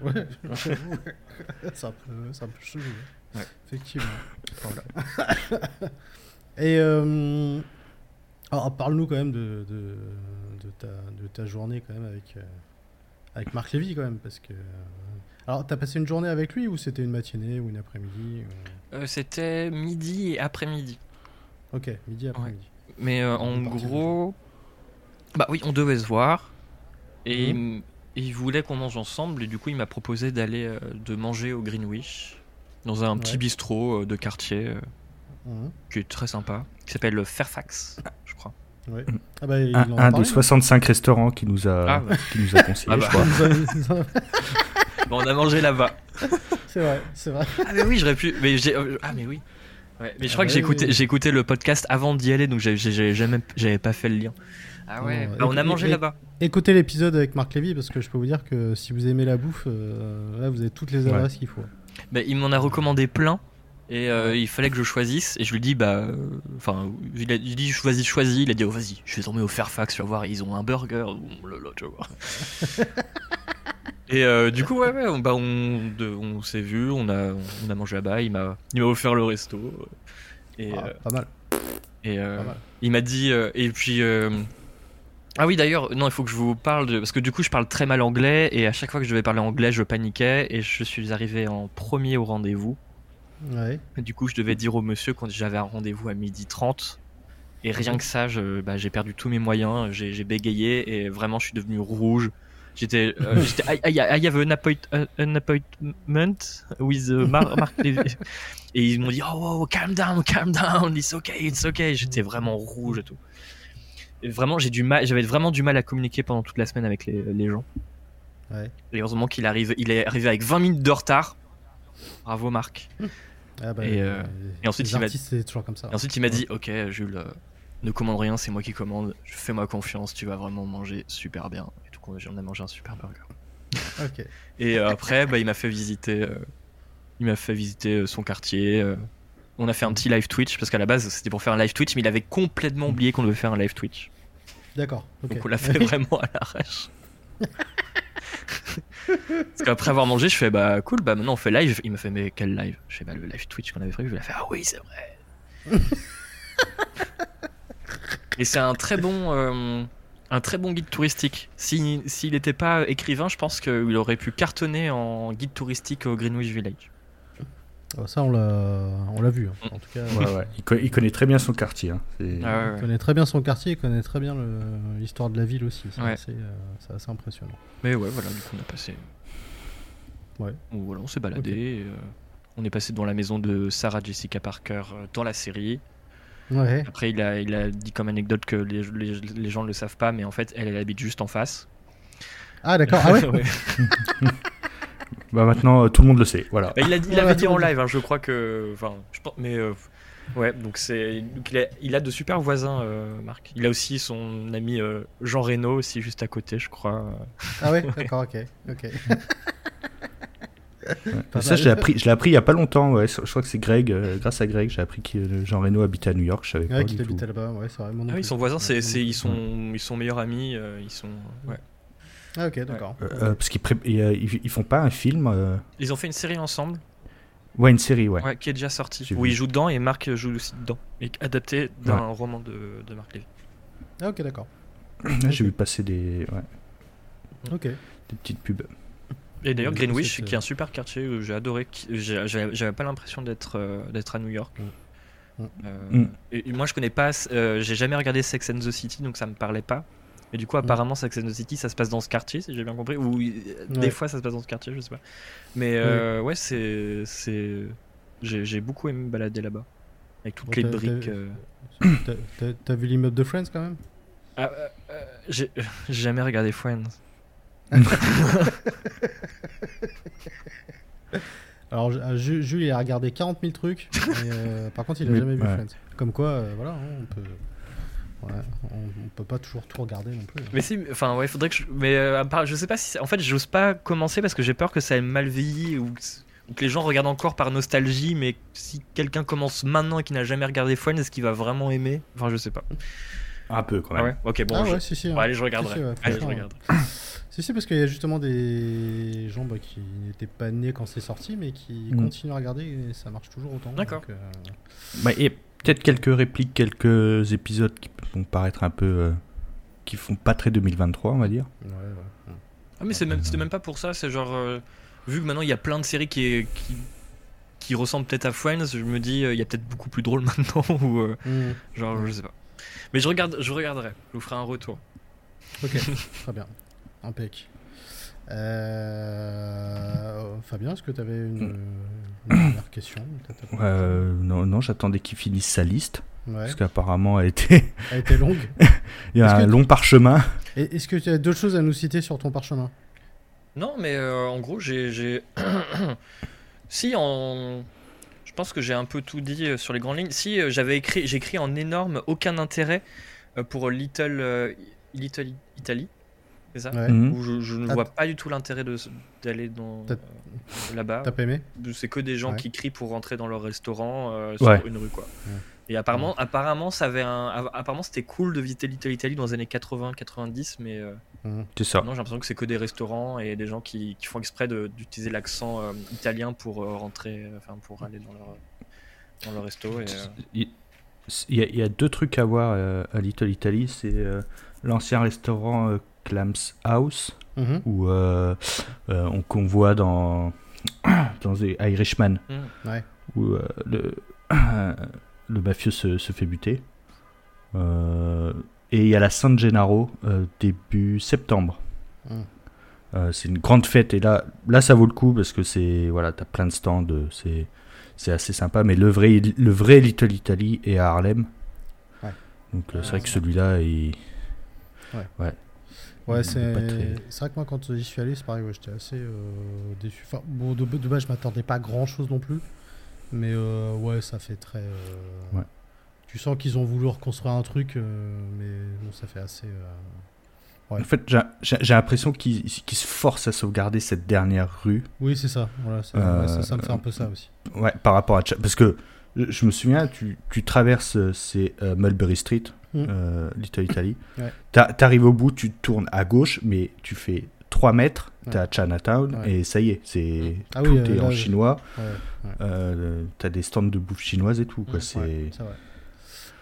Ouais, [laughs] c'est un peu, c'est un peu chelou. Ouais. Effectivement. [laughs] [laughs] Et euh, alors, parle-nous quand même de, de, de, ta, de ta journée quand même avec, euh, avec Marc Lévy quand même, parce que. Euh, alors, t'as passé une journée avec lui ou c'était une matinée ou une après-midi euh, C'était midi et après-midi. Ok, midi après-midi. Mais en gros, bah oui, on devait se voir et mmh. il voulait qu'on mange ensemble et du coup il m'a proposé d'aller de manger au Greenwich dans un petit bistrot de quartier mmh. qui est très sympa, qui s'appelle Fairfax, je crois. Ouais. Mmh. Ah bah, un, des 65 restaurants qui nous a, ah qui nous a conseillé, ah bah. je crois. [laughs] bon, on a mangé là-bas. [laughs] C'est vrai, c'est vrai. Ah mais oui, j'aurais pu. Mais euh, ah mais oui. Ouais, mais je crois ah que j'ai écouté, j'ai écouté le podcast avant d'y aller, donc j'avais pas fait le lien. Ah ouais, bah, on a mangé là-bas. Écoutez l'épisode avec Marc Lévy parce que je peux vous dire que si vous aimez la bouffe, euh, là vous avez toutes les adresses qu'il faut. Bah, il m'en a recommandé plein. Et euh, il fallait que je choisisse. Et je lui dis, bah. Euh, enfin, il a dit, choisis, choisis. Il a dit, oh, vas-y, je vais tomber au Fairfax, tu vas voir, ils ont un burger. tu vas voir. [laughs] et euh, du coup, ouais, ouais on, bah, on, on s'est vu, on a, on a mangé là-bas. Il m'a offert le resto. Et, ah, pas mal. Et il m'a dit. et puis. Ah oui d'ailleurs, non il faut que je vous parle de... Parce que du coup je parle très mal anglais et à chaque fois que je devais parler anglais je paniquais et je suis arrivé en premier au rendez-vous. Du coup, je devais dire au monsieur quand j'avais un rendez-vous à midi 30. Et rien que ça, bah, j'ai perdu tous mes moyens, j'ai bégayé et vraiment je suis devenu rouge. J'étais, euh, I, have an, appointment with uh, Mark [laughs] Et ils m'ont dit, oh, calm down, calm down, it's okay, it's okay. J'étais vraiment rouge et tout. Vraiment, j'ai du mal, j'avais vraiment du mal à communiquer pendant toute la semaine avec les, les gens. Ouais. Et heureusement qu'il arrive, il est arrivé avec 20 minutes de retard. Bravo Marc. Ah bah, et, euh, et, ensuite, il m'a toujours comme ça. ensuite, il m'a dit Ok, Jules, euh, ne commande rien, c'est moi qui commande. Fais-moi confiance, tu vas vraiment manger super bien. Et tout, on a mangé un super burger. [laughs] Et euh, après, bah, il m'a fait visiter, il m'a fait visiter son quartier. On a fait un petit live Twitch parce qu'à la base, c'était pour faire un live Twitch, mais il avait complètement oublié qu'on devait faire un live Twitch. D'accord. Donc on l'a fait [laughs] vraiment à l'arrache. [laughs] Parce qu'après avoir mangé, je fais bah cool, bah maintenant on fait live. Il me fait mais quel live? Je fais bah le live Twitch qu'on avait prévu. Je lui ai fait ah oui, c'est vrai. [laughs] Et c'est un très bon. Euh, un très bon guide touristique. S'il n'était pas écrivain, je pense qu'il aurait pu cartonner en guide touristique au Greenwich Village. Oh, ça, on l'a vu. Hein. En tout cas, Il, connaît très bien son quartier. Hein. Ah il connaît très bien son quartier, il connaît très bien l'histoire de la ville aussi. C'est assez, euh, assez, impressionnant. Mais ouais, voilà, du coup, on a passé. Ouais. voilà, on s'est baladé. Euh, on est passé devant la maison de Sarah Jessica Parker euh, dans la série. Ouais. Après, il a, il a dit comme anecdote que les, les, gens ne le savent pas, mais en fait, elle, elle habite juste en face. Ah, d'accord. Ah ouais. [laughs] [laughs] Bah maintenant, euh, tout le monde le sait. Voilà. Bah, il, a, il avait dit en live, hein, je crois que. Enfin, je pense, mais. Euh, ouais, donc c'est. Il a, il a de super voisins, euh, Marc. Il a aussi son ami Jean Reno, aussi juste à côté, je crois. Ah ouais, [laughs] d'accord, ok. ok. Ça, je l'ai appris, je l'ai appris il y a pas longtemps. Ouais. Je crois que c'est Greg, grâce à Greg, j'ai appris que Jean Reno habitait à New York. Je savais ouais, qu'il habitait là-bas. Ouais, c'est vraiment. Ah oui, son voisin, c'est, ils sont, ils sont meilleurs amis. ils sont. Ouais. Ah ok, d'accord. Euh, euh, parce qu'ils ils, font pas un film. Euh ils ont fait une série ensemble. Ouais, une série, ouais. ouais qui est déjà sortie. Où il joue dedans et Marc joue aussi dedans. Et adapté d'un roman de, de Marc Lévy. Ah ok, d'accord. [coughs] J'ai vu passer des. Ouais. Ok. Des petites pubs. Et d'ailleurs, Greenwich, qui est un super quartier, j'ai adoré. J'avais pas l'impression d'être d'être à New York. Mm. Mm. et moi, je connais pas. j'ai jamais regardé Sex and the City, donc ça me parlait pas. Et du coup, mm. apparemment, Sex and the City, ça se passe dans ce quartier, si j'ai bien compris. Ou des fois, ça se passe dans ce quartier, je sais pas. Mais euh, ouais, c'est. c'est... J'ai, beaucoup aimé me balader là-bas. Avec toutes les briques. Euh. T'as, vu l'immeuble de Friends quand même? Ah, euh, [laughs] j'ai, jamais regardé Friends. [laughs] Alors, Jules, il a regardé 40 000 trucs, par contre, il a jamais vu Friends. Comme quoi, voilà, hein, on peut. Ouais, on, peut pas toujours tout regarder non plus. Mais si, enfin ouais, faudrait que je. Mais euh, je sais pas si. En fait, j'ose pas commencer parce que j'ai peur que ça ait mal vieilli ou, que les gens regardent encore par nostalgie. Mais si quelqu'un commence maintenant et qui n'a jamais regardé Friends, est-ce qu'il va vraiment aimer? Enfin, je sais pas. Un peu quand même. Ah ouais? Ok, bon. Ah je... ouais, si, si, allez, je regarderai. allez, je regarde. [coughs] Si, si, parce qu'il y a justement des gens bah, qui n'étaient pas nés quand c'est sorti, mais qui mm. continuent à regarder et ça marche toujours autant. D'accord. Euh, bah, et peut-être quelques répliques, quelques épisodes qui vont paraître un peu. Euh, qui font pas très 2023, on va dire. Ouais, ouais. Ah, mais c'est même, même pas pour ça, c'est genre. Euh, vu que maintenant il y a plein de séries qui, qui, qui ressemblent peut-être à Friends, je me dis, il y a peut-être beaucoup plus drôle [laughs] maintenant, ou. Mm. Genre, je sais pas. Mais je, regarde, je regarderai, je vous ferai un retour. Ok, [laughs] très bien. Impec. Euh... Fabien, est-ce que tu avais une, dernière question euh, Non, non j'attendais qu'il finisse sa liste. Parce qu'apparemment, elle était... [laughs] elle était longue. Il y a un long parchemin. Est-ce que tu as d'autres choses à nous citer sur ton parchemin? Non, mais euh, en gros, j'ai. [coughs] si, en. Je pense que j'ai un peu tout dit sur les grandes lignes. Si, j'avais écrit, j'ai écrit en énorme aucun intérêt pour Little, Little Italy. C'est ça mhm. Où je, ne vois pas du tout l'intérêt d'aller dans euh, là-bas. T'as pas aimé C'est que des gens qui crient pour rentrer dans leur restaurant euh, sur une rue, quoi. Et apparemment, apparemment, ça avait un, apparemment, c'était cool de visiter l'Italie dans les années 80-90, mais euh, mhm. c'est ça. Non, j'ai l'impression que c'est que des restaurants et des gens qui, qui font exprès d'utiliser l'accent italien pour rentrer, enfin pour aller dans leur dans le resto. il, y a, il, y a, deux trucs à voir à Little Italy, c'est l'ancien restaurant Clams House, mhm. où euh, euh, on convoit dans, [clears throat] dans The Irishman, mhm. où euh, le, [clears throat] le mafieux se, se fait buter. et il y a la San Gennaro début septembre. Mhm. c'est une grande fête et là, là ça vaut le coup parce que c'est voilà, t'as plein de stands, c'est c'est assez sympa. Mais le vrai, le vrai Little Italy est à Harlem. Donc c'est vrai que celui-là, il... ouais. ouais. Ouais, c'est vrai que moi, quand j'y suis allé, c'est pareil, j'étais assez euh, déçu. Enfin, bon, de, de base, je m'attendais pas à grand chose non plus. Mais euh, ouais, ça fait très. Euh, ouais. Tu sens qu'ils ont voulu reconstruire un truc, mais bon, ça fait assez. Ouais. En fait, j'ai l'impression qu'ils se forcent à sauvegarder cette dernière rue. Oui, c'est ça. Voilà, ça. ça. me fait un peu ça aussi. Ouais, par rapport à. Parce que je me souviens, tu, tu traverses c'est Mulberry Street, Mm. Euh, Little Italy. [coughs] T'arrives au bout, tu tournes à gauche, mais tu fais 3 mètres, t'es à Chinatown, et ça y est, c'est mm. ah tout est euh, en chinois. Euh, t'as des stands de bouffe chinoise et tout. Quoi. c'est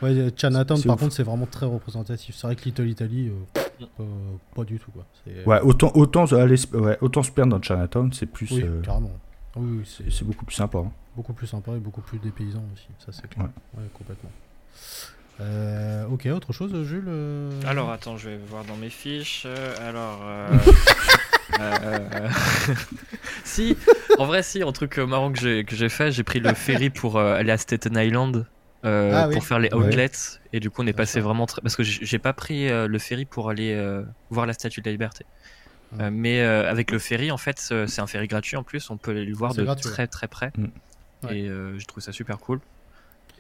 Ouais, Chinatown, par contre, c'est vraiment très représentatif. C'est vrai que Little Italy, pas du tout. Quoi. Ouais, autant, autant, ouais, autant se perdre dans Chinatown, c'est plus. Oui, carrément. Oui, c'est beaucoup plus sympa. Hein. Beaucoup plus sympa et beaucoup plus dépaysant aussi, ça c'est clair. Ouais. complètement. Euh, ok, autre chose, Jules euh Alors, attends, je vais voir dans mes fiches. Alors. Euh, [laughs] [laughs] si, en vrai, si, un truc marrant que j'ai fait, j'ai pris le ferry pour aller à Staten Island. Ah pour faire les outlets et du coup on est passé vraiment très parce que j'ai pas pris le ferry pour aller voir la statue de la liberté mais avec le ferry en fait c'est un ferry gratuit en plus on peut aller le voir de très très près mm. Et j'ai trouvé ça super cool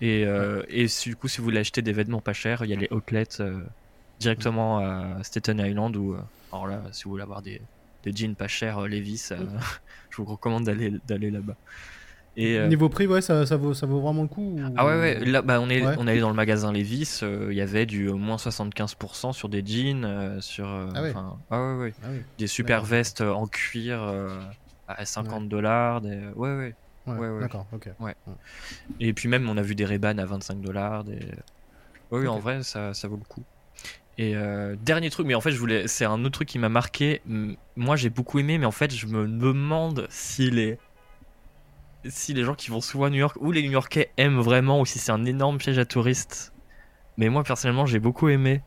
et, euh, et du coup, si vous voulez acheter des vêtements pas chers, il y a les outlets euh, directement à Staten Island. Ou euh, alors là, si vous voulez avoir des, des jeans pas chers, Levis, [laughs] je vous recommande d'aller d'aller là-bas. Et, Niveau prix, ouais, ça, ça, vaut, ça vaut vraiment le coup Ah ouais, ouais. Là, bah, on, est, on est allé dans le magasin Levis, il y avait du moins 75% sur des jeans, sur ah ouais. Ah ouais, ouais. Ah des super vestes en cuir à 50 dollars. Des... Ouais, ouais. Ouais, D'accord, ok. Ouais. Et puis même, on a vu des ray à 25 dollars. Des... Oui, en vrai, ça, ça, vaut le coup. Et euh, dernier truc, mais en fait, je voulais, c'est un autre truc qui m'a marqué. Moi, j'ai beaucoup aimé, mais en fait, je me demande si les, si les gens qui vont souvent à New York ou les New-Yorkais aiment vraiment, ou si c'est un énorme piège à touristes. Mais moi, personnellement, j'ai beaucoup aimé.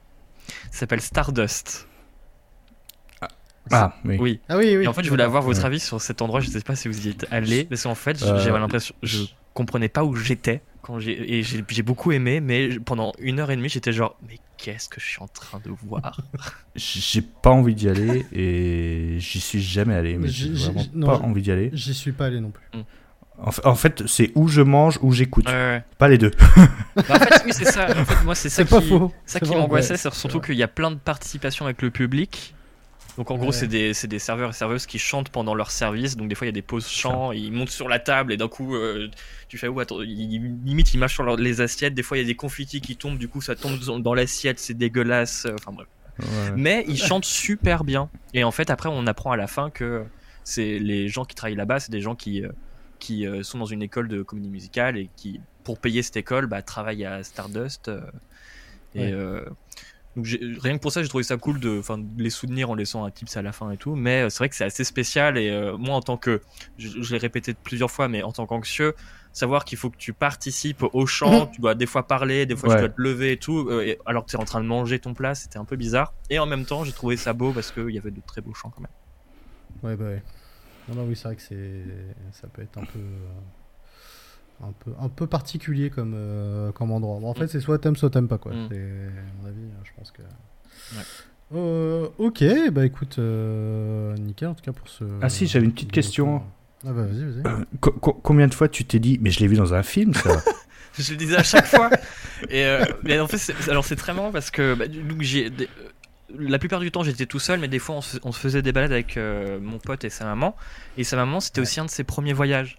Ça s'appelle Stardust. Ah, oui. oui. Ah oui, oui. Et en fait, je voulais avoir votre avis sur cet endroit. Je sais pas si vous y êtes allé, parce qu'en fait, euh, j'avais l'impression, je comprenais pas où j'étais quand j'ai et j'ai beaucoup aimé, mais pendant une heure et demie, j'étais genre, mais qu'est-ce que je suis en train de voir? J'ai pas envie d'y aller et j'y suis jamais allé, mais j'ai vraiment pas envie d'y aller. J'y suis pas allé non plus. Mm. En fait, c'est où je mange, où j'écoute. Pas les deux. Bah, en fait, oui, c'est ça. En fait, moi, c'est [laughs] ça qui, ça qui m'angoissait. C'est surtout qu'il y a plein de participation avec le public Donc en gros, c'est des, des, serveurs et serveuses qui chantent pendant leur service. Donc des fois, il y a des pauses chants, ils montent sur la table et d'un coup, euh, tu fais, oh, attends, limite, ils marchent sur les assiettes. Des fois, il y a des confettis qui tombent, du coup, ça tombe dans l'assiette, c'est dégueulasse. Enfin bref. Mais ils chantent super bien. Et en fait, après, on apprend à la fin que c'est les gens qui travaillent là-bas, c'est des gens qui, euh, qui euh, sont dans une école de comédie musicale et qui, pour payer cette école, bah, travaillent à Stardust. et donc rien que pour ça, j'ai trouvé ça cool de, de les soutenir en laissant un tips à la fin et tout. Mais euh, c'est vrai que c'est assez spécial et euh, moi en tant que, je, l'ai répété plusieurs fois, mais en tant qu'anxieux, savoir qu'il faut que tu participes au chant, [laughs] tu dois des fois parler, des fois tu dois te lever et tout, euh, alors que tu es en train de manger ton plat, c'était un peu bizarre. Et en même temps, j'ai trouvé ça beau parce qu'il y avait de très beaux chants quand même. Ouais bah ouais. Non, non oui c'est vrai que c'est, ça peut être un peu un peu, un peu particulier comme, euh, comme endroit. en fait, mm. c'est soit t'aimes, soit t'aimes pas. Quoi. Mm. C'est, à mon avis, je pense que. Euh, ok, bah écoute, euh, nickel en tout cas pour ce. Ah si, j'avais une petite question. Ah bah vas-y, vas-y. combien de fois tu t'es dit, mais je l'ai vu dans un film ça? [laughs] Je le disais à chaque fois. Et mais en fait, c'est, alors c'est très marrant parce que bah, j'ai, la plupart du temps j'étais tout seul, mais des fois on se, on se faisait des balades avec mon pote et sa maman. Et sa maman, c'était aussi un de ses premiers voyages.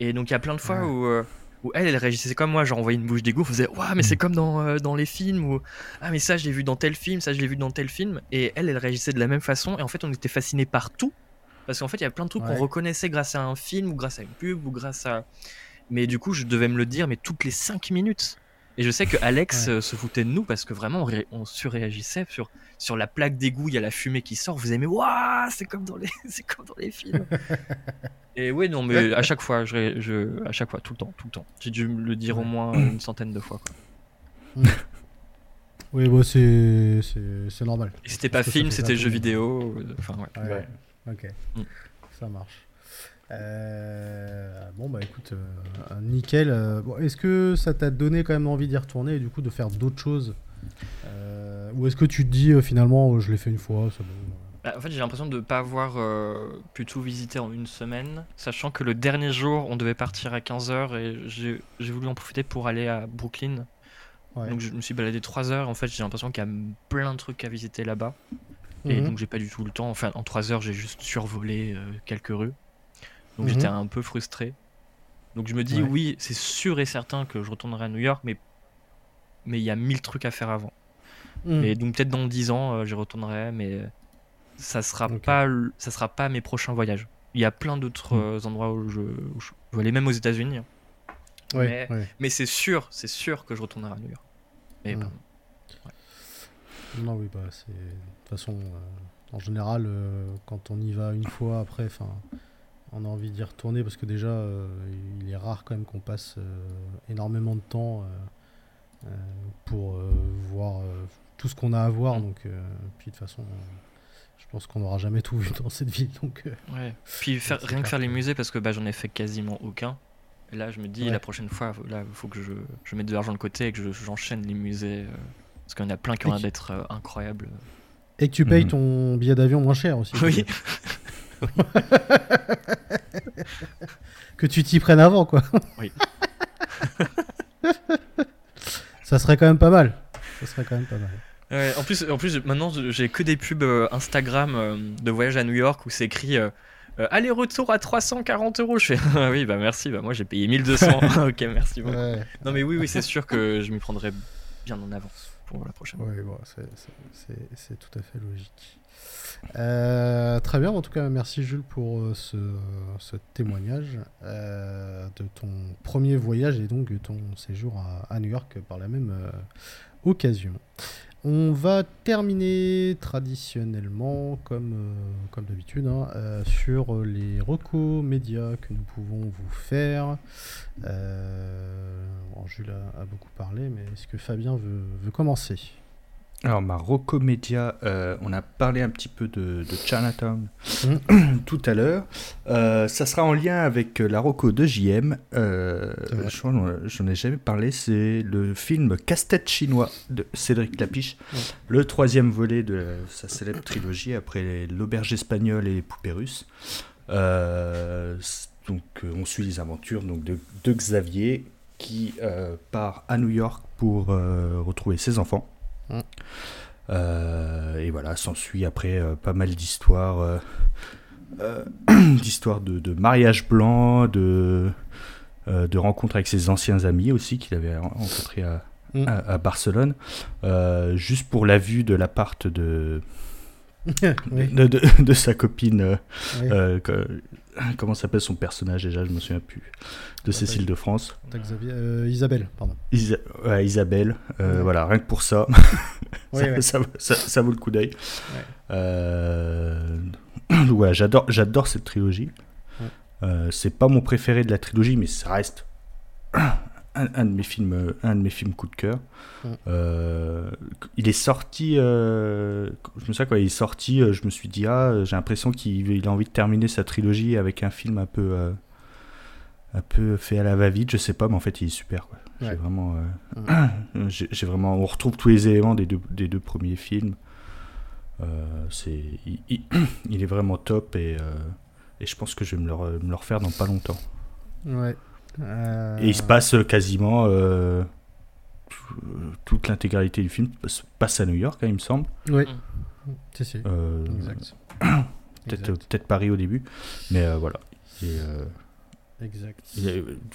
Et donc il y a plein de fois où, euh, où elle, elle réagissait comme moi, genre envoyait une bouche d'égout, faisait Waouh, mais c'est mm. comme dans, euh, dans les films, ou Ah, mais ça je l'ai vu dans tel film, ça je l'ai vu dans tel film. Et elle, elle réagissait de la même façon, et en fait on était fascinés par tout. Parce qu'en fait il y a plein de trucs qu'on reconnaissait grâce à un film, ou grâce à une pub, ou grâce à. Mais du coup je devais me le dire, mais toutes les 5 minutes. Et je sais que Alex euh, se foutait de nous parce que vraiment on, surréagissait sur, sur la plaque d'égout, il y a la fumée qui sort, vous aimez, waouh, c'est comme dans les, [laughs] c'est comme dans les films. [laughs] Et oui, non, mais à chaque fois, je, je, à chaque fois, tout le temps, tout le temps. J'ai dû le dire au moins [clears throat] une centaine de fois. Quoi. oui, bon, c'est, c'est, normal. Et c'était pas film, c'était jeu vidéo. Euh, enfin, ouais. ouais. Ok, mm. ça marche. Euh, bon bah écoute, euh, nickel. bon, est-ce que ça t'a donné quand même envie d'y retourner et du coup de faire d'autres choses Ou est-ce que tu te dis finalement je l'ai fait une fois, bah, en fait, j'ai l'impression de ne pas avoir euh, pu tout visiter en une semaine, sachant que le dernier jour, on devait partir à 15h et j'ai voulu en profiter pour aller à Brooklyn. Donc je me suis baladé 3 heures. En fait, j'ai l'impression qu'il y a plein de trucs à visiter là-bas. Et mhm. donc j'ai pas du tout le temps. Enfin, en 3 heures, j'ai juste survolé euh, quelques rues. Donc j'étais mhm. un peu frustré. Donc je me dis, oui, c'est sûr et certain que je retournerai à New York, mais mais il y a mille trucs à faire avant. Mhm. Et donc peut-être dans 10 ans, euh, j'y retournerai, mais ça sera pas ça sera pas mes prochains voyages. Il y a plein d'autres hmm. euh, endroits où je, veux aller, même aux États-Unis. mais, mais c'est sûr, c'est sûr que je retournerai à New York. Mais hmm. Non, oui, bah, c'est. De toute façon, euh, en général, euh, quand on y va une fois, après, enfin, on a envie d'y retourner parce que déjà, il est rare quand même qu'on passe énormément de temps pour voir tout ce qu'on a à voir. Hmm. Donc, puis de toute façon, je pense qu'on n'aura jamais tout [laughs] vu dans cette ville. Donc, euh, ouais. Puis faire, rien que faire les musées, parce que bah, j'en ai fait quasiment aucun. Et là, je me dis, la prochaine fois, il faut que je, je, mette de l'argent de côté et que j'enchaîne les musées. Euh, parce qu'il y en a plein qui ont l'air d'être euh, incroyables. Et que tu payes mhm. ton billet d'avion moins cher aussi. Oui. [laughs] que tu t'y prennes avant, quoi. Oui. [laughs] Ça serait quand même pas mal. Ça serait quand même pas mal en plus, en plus, maintenant, j'ai que des pubs euh, Instagram euh, de voyage à New York où c'est écrit euh, aller-retour à 340 euros. Je fais [laughs] ah oui, bah merci. Bah moi, j'ai payé 1200. [laughs] ok, merci beaucoup. Non, mais oui, oui, c'est sûr que je m'y prendrai bien en avance pour la prochaine. Oui, bon, c'est tout à fait logique. Très bien, en tout cas, merci Jules pour ce, ce témoignage de ton premier voyage et donc de ton séjour à, New York par la même occasion. On va terminer traditionnellement, comme, euh, d'habitude, hein, euh, sur les recos médias que nous pouvons vous faire. Euh, Jules a, beaucoup parlé, mais est-ce que Fabien veut commencer? Alors, ma Rocomédia, euh, on a parlé un petit peu de, de Chinatown mmh. [clears throat] tout à l'heure. Euh, ça sera en lien avec la Rocco de JM. Euh, je n'en ai jamais parlé. C'est le film Casse-tête chinois de Cédric Lapiche, le troisième volet de sa célèbre trilogie après L'Auberge espagnole et Poupée russe. Euh, donc, on suit les aventures donc, de, de Xavier qui part à New York pour retrouver ses enfants. Et voilà, s'ensuit après pas mal d'histoires, [clears throat] d'histoires de, de, mariage blanc, de, de rencontres avec ses anciens amis aussi qu'il avait rencontrés à, mm. à, Barcelone, juste pour la vue de l'appart de, [laughs] de, de, sa copine. Comment s'appelle son personnage déjà Je me souviens plus. De Cécile de France. Euh, Isabelle, pardon. Isabelle, euh, voilà, rien que pour [laughs] ça, ça, ça, vaut le coup d'œil. Euh, ouais, j'adore, j'adore cette trilogie. c'est pas mon préféré de la trilogie, mais ça reste un, de mes films, un de mes films coup de cœur. Euh, il est sorti, euh, je me souviens quand il est sorti, euh, je me suis dit ah, j'ai l'impression qu'il a envie de terminer sa trilogie avec un film un peu, un peu fait à la va-vite. Je sais pas, mais en fait il est super. J'ai vraiment, [clears throat] j'ai vraiment, on retrouve tous les éléments des deux, des deux premiers films. c'est, [clears throat] il, est vraiment top et, et je pense que je vais me le, me le refaire dans pas longtemps. Ouais. Et il se passe quasiment euh, toute l'intégralité du film se passe à New York, hein, il me semble. Oui, mm. c'est si. Euh, exact. [coughs] Peut-être peut Paris au début, mais euh, voilà. exact.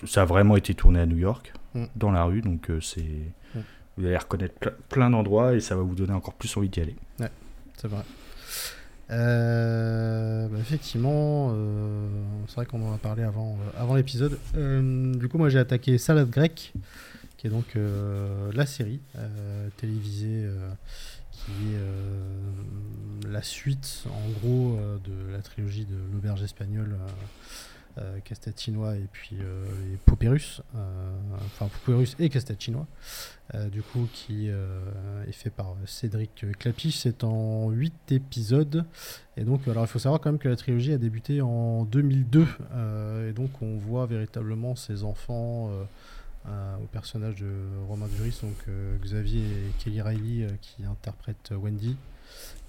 ça a vraiment été tourné à New York, mm. dans la rue, donc c'est. Mm. Vous allez reconnaître plein d'endroits et ça va vous donner encore plus envie d'y aller. Ouais, c'est vrai. Euh, bah, effectivement, euh, c'est vrai qu'on en a parlé avant, euh, avant l'épisode. du coup, moi j'ai attaqué Salade grecque, qui est donc la série télévisée qui est la suite en gros de la trilogie de l'auberge espagnole euh, Castatinois et puis euh, Popérus, euh, enfin Popérus et Castatinois, du coup qui est fait par Cédric Clapiche. C'est en 8 épisodes. Et donc, alors il faut savoir quand même que la trilogie a débuté en 2002. et donc on voit véritablement ces enfants. au personnage de Romain Duris, donc Xavier et Kelly Riley qui interprètent Wendy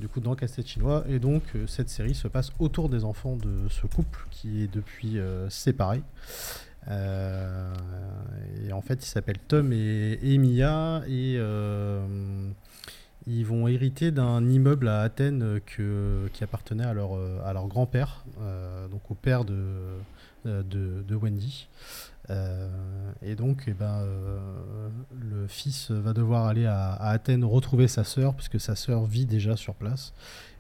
du coup dans Casse-Tête Chinois. Et donc euh, cette série se passe autour des enfants de ce couple qui est depuis euh, séparé. Euh, et en fait, ils s'appellent Tom et Emilia et ils vont hériter d'un immeuble à Athènes que, qui appartenait à leur, à leur grand-père, donc au père de, de Wendy. Euh, et donc, eh ben, euh, le fils va devoir aller à, Athènes retrouver sa sœur, puisque sa sœur vit déjà sur place.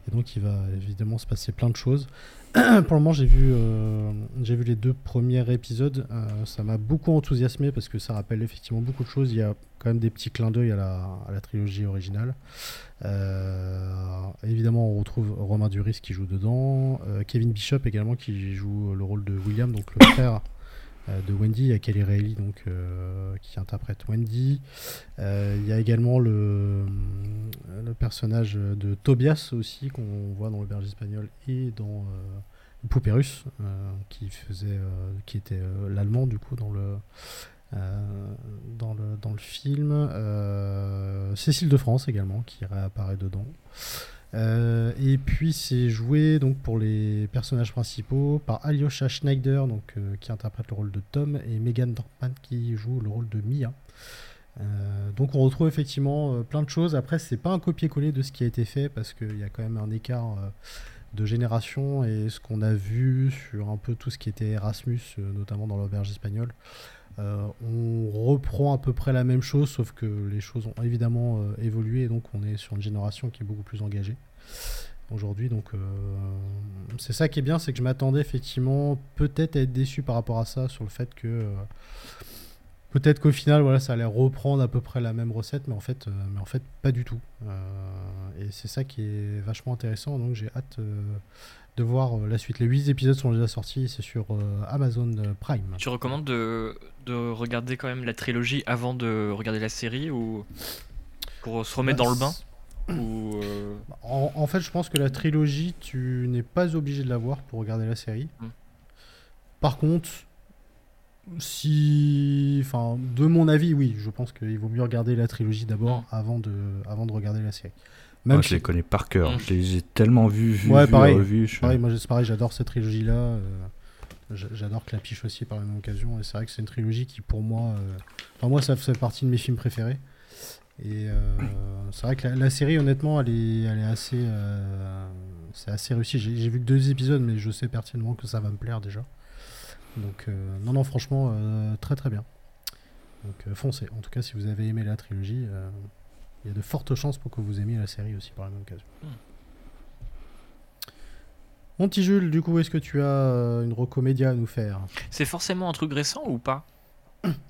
Et donc, il va évidemment se passer plein de choses. [clears throat] Pour le moment, j'ai vu, euh, vu les deux premiers épisodes. ça m'a beaucoup enthousiasmé parce que ça rappelle effectivement beaucoup de choses. Il y a quand même des petits clins d'œil à la, trilogie originale. évidemment, on retrouve Romain Duris qui joue dedans. Kevin Bishop également qui joue le rôle de William, donc le frère de Wendy. Il y a Kelly Reilly donc, euh, qui interprète Wendy. Euh, il y a également le, personnage de Tobias aussi, qu'on voit dans le berger espagnol et dans qui, faisait, qui était l'allemand du coup dans le film. Cécile de France également, qui réapparaît dedans. Euh, et puis c'est joué donc pour les personnages principaux par Alyosha Schneider donc, euh, qui interprète le rôle de Tom et Megan Dorfman qui joue le rôle de Mia. Euh, donc on retrouve effectivement plein de choses. Après c'est pas un copier-coller de ce qui a été fait parce qu'il y a quand même un écart de génération et ce qu'on a vu sur un peu tout ce qui était Erasmus, notamment dans l'auberge espagnole. On reprend à peu près la même chose, sauf que les choses ont évidemment évolué et donc on est sur une génération qui est beaucoup plus engagée aujourd'hui. Donc euh, c'est ça qui est bien, c'est que je m'attendais effectivement peut-être à être déçu par rapport à ça, sur le fait que euh, peut-être qu'au final voilà ça allait reprendre à peu près la même recette, mais en fait, euh, mais en fait pas du tout. et c'est ça qui est vachement intéressant, donc j'ai hâte de voir la suite. Les 8 épisodes sont déjà sortis, c'est sur Amazon Prime. Tu recommandes de, de, regarder quand même la trilogie avant de regarder la série ou pour se remettre bah, dans le bain euh, en, fait, je pense que la trilogie, tu n'es pas obligé de la voir pour regarder la série. Hmm. Par contre, si. Enfin, de mon avis, oui, je pense qu'il vaut mieux regarder la trilogie d'abord hmm. avant, de, avant de regarder la série. Même moi, je les connais par cœur. Hmm. Je les ai tellement vus, vus, ouais, pareil, Pareil, moi, c'est pareil, j'adore cette trilogie-là. Euh, j'adore Clapiche aussi par la même occasion. Et c'est vrai que c'est une trilogie qui, pour moi. Euh, enfin, moi, ça fait partie de mes films préférés. Et c'est vrai que la, série, honnêtement, elle est, elle est assez, c'est assez réussi. J'ai vu que deux épisodes, mais je sais pertinemment que ça va me plaire déjà. Donc, non, non, franchement, très très bien. Donc, foncez. En tout cas, si vous avez aimé la trilogie, il y a de fortes chances pour que vous aimiez la série aussi par la même occasion. Hmm. Mon petit Jules, du coup, est-ce que tu as euh, une recomédia à nous faire? C'est forcément un truc récent ou pas?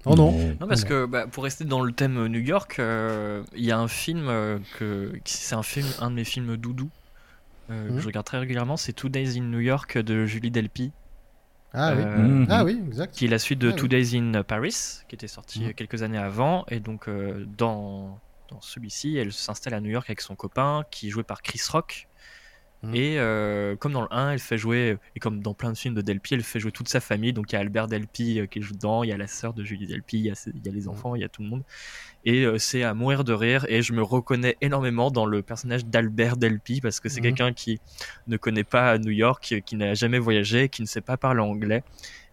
Oh non Non, parce que bah, pour rester dans le thème New York, euh, il y a un film euh, que c'est un film, un de mes films doudou que hmm. je regarde très régulièrement, c'est Two Days in New York de Julie Delpy. Ah oui, hmm. ah oui, exact. Qui est la suite de ah Two Days in Paris, qui était sorti quelques années avant, et donc dans dans celui-ci, elle s'installe à New York avec son copain qui est joué par Chris Rock. Mmh. Et euh, comme dans le 1, elle fait jouer, et comme dans plein de films de Delpy, elle fait jouer toute sa famille. Donc il y a Albert Delpy euh, qui joue dedans, il y a la sœur de Julie Delpy, il y, a, les mmh. enfants, il y a tout le monde. Et euh, c'est à mourir de rire. Et je me reconnais énormément dans le personnage d'Albert Delpy parce que c'est mmh. quelqu'un qui ne connaît pas New York, qui n'a jamais voyagé, qui ne sait pas parler anglais.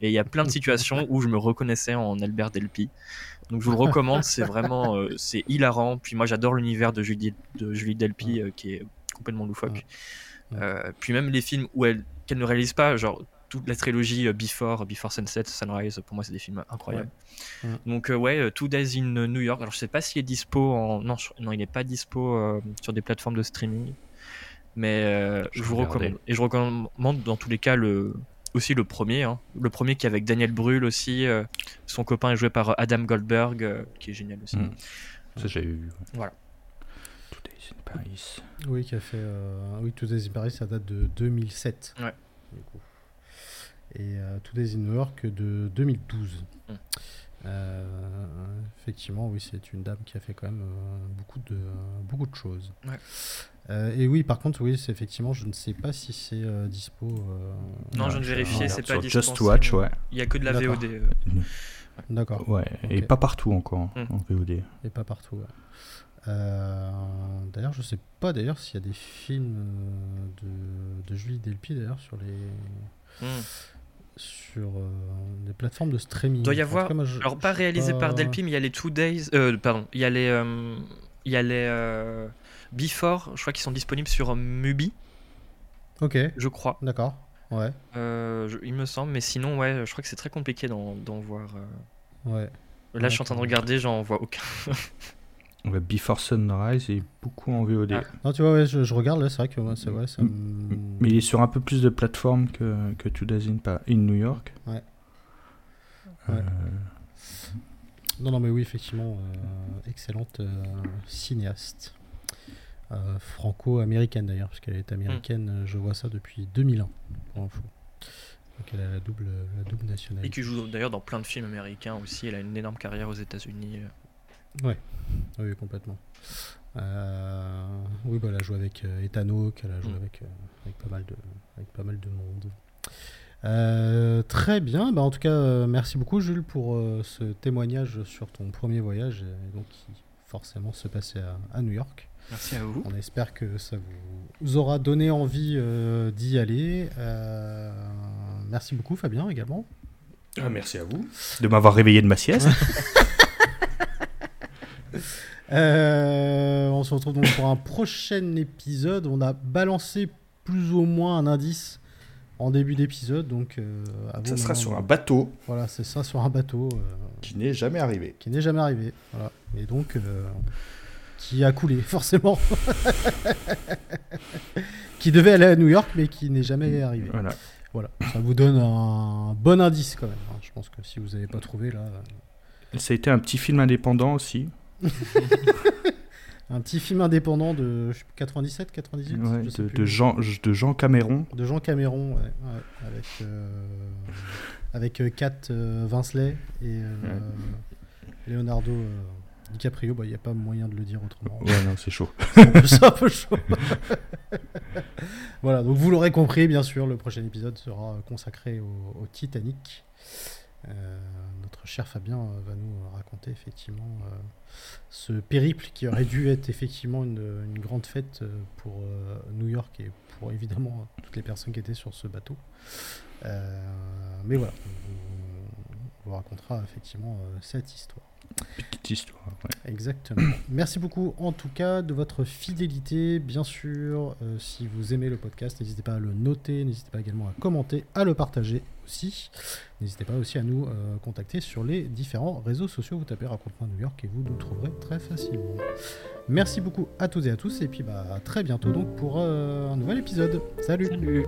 Et il y a plein de [laughs] situations où je me reconnaissais en Albert Delpy. Donc je vous le [laughs] recommande, c'est vraiment c'est hilarant. Puis moi j'adore l'univers de Julie, de Julie Delpy qui est complètement loufoque. Euh, puis même les films où elle qu'elle ne réalise pas, genre toute la trilogie Before, Before Sunset, Sunrise, pour moi c'est des films incroyables. Donc ouais, Two Days in New York. Alors je sais pas s'il est dispo en non, non il n'est pas dispo sur des plateformes de streaming, mais je, je vous recommande et je recommande dans tous les cas le aussi le premier, hein. le premier qui est avec Daniel Brühl aussi. Euh, son copain est joué par Adam Goldberg, euh, qui est génial aussi. Hmm. Ça j'ai eu. Voilà. In Paris. Oui, qui a fait. Euh, oui, Days in Paris, ça date de 2007. Ouais. Et Days in New York de 2012. Hmm. effectivement, oui, c'est une dame qui a fait quand même beaucoup, de, beaucoup de choses. Ouais. Euh, et oui, par contre, oui, c'est effectivement, je ne sais pas si c'est euh, dispo. Euh, non, je viens de vérifier, c'est pas dispo. Just Watch, ouais. Il y a que de la VOD. D'accord. Ouais, et pas partout encore mm. en VOD. Et pas partout. Ouais. D'ailleurs, je sais pas d'ailleurs s'il y a des films de, de Julie Delpy d'ailleurs sur les. Mm. Sur des plateformes de streaming. Il doit y avoir. alors, pas réalisé par Delpy, mais il y a les Two Days. pardon, il y a les. il y a les. Before, je crois qu'ils sont disponibles sur Mubi. Ok. Je crois. D'accord. Ouais. Euh, il me semble, mais sinon, ouais, je crois que c'est très compliqué d'en voir. Euh. Ouais. Là, je suis en train de regarder, j'en vois aucun. [laughs] Before Sunrise et beaucoup en VOD. Ah. Non, tu vois, ouais, je, regarde là, c'est vrai que ouais, c'est vrai. Ça Mais il est sur un peu plus de plateformes que, que Two Days in, in New York. Ouais. Euh, non, non, mais oui, effectivement, excellente cinéaste. Euh, franco-américaine d'ailleurs, parce qu'elle est américaine, hmm. je vois ça depuis 2001, pour info. Donc elle a la double, la double nationalité. Et qui joue d'ailleurs dans plein de films américains aussi, elle a une énorme carrière aux États-Unis. Euh. Ouais, oui, complètement. Euh, oui, bah, elle a joué avec Ethan Hawke, elle a joué hmm. avec, avec, pas mal de, avec pas mal de monde. très bien, bah, en tout cas, merci beaucoup Jules pour ce témoignage sur ton premier voyage, donc qui forcément se passait à, à New York. Merci à vous. On espère que ça vous aura donné envie euh, d'y aller. Euh, merci beaucoup Fabien également. Ah, merci à vous de m'avoir réveillé de ma sieste. [laughs] [laughs] Euh, on se retrouve donc pour un prochain épisode. On a balancé plus ou moins un indice en début d'épisode. Donc, ça sera sur un bateau. Voilà, c'est ça, sur un bateau. qui n'est jamais arrivé. Qui n'est jamais arrivé. Voilà. Et donc, qui a coulé, [laughs] forcément. [laughs] qui devait aller à New York, mais qui n'est jamais arrivé. Voilà. Voilà, ça vous donne un bon indice quand même. Hein. Je pense que si vous n'avez pas trouvé là. Euh, ça a été un petit film indépendant aussi. [laughs] un petit film indépendant de 97, 98 de, Jean, de Jean Cameron. De Jean Cameron, ouais, avec, euh, avec euh, Kat Vincelet et Leonardo. DiCaprio, bah, il n'y a pas moyen de le dire autrement. Ouais, non, c'est chaud. [laughs] c'est un peu chaud. [laughs] voilà, donc vous l'aurez compris, bien sûr, le prochain épisode sera consacré au, Titanic. Euh, notre cher Fabien euh, va nous raconter effectivement euh, ce périple qui aurait dû être effectivement une, grande fête pour New York et pour évidemment toutes les personnes qui étaient sur ce bateau. mais voilà, on vous racontera effectivement cette histoire. Petite histoire. Exactement. [clears throat] Merci beaucoup en tout cas de votre fidélité. Bien sûr, euh, si vous aimez le podcast, n'hésitez pas à le noter, n'hésitez pas également à commenter, à le partager aussi. N'hésitez pas aussi à nous euh, contacter sur les différents réseaux sociaux. Vous tapez Raconte-moi New York et vous nous trouverez très facilement. Merci beaucoup à toutes et à tous et puis bah, à très bientôt donc pour euh, un nouvel épisode. Salut. Salut.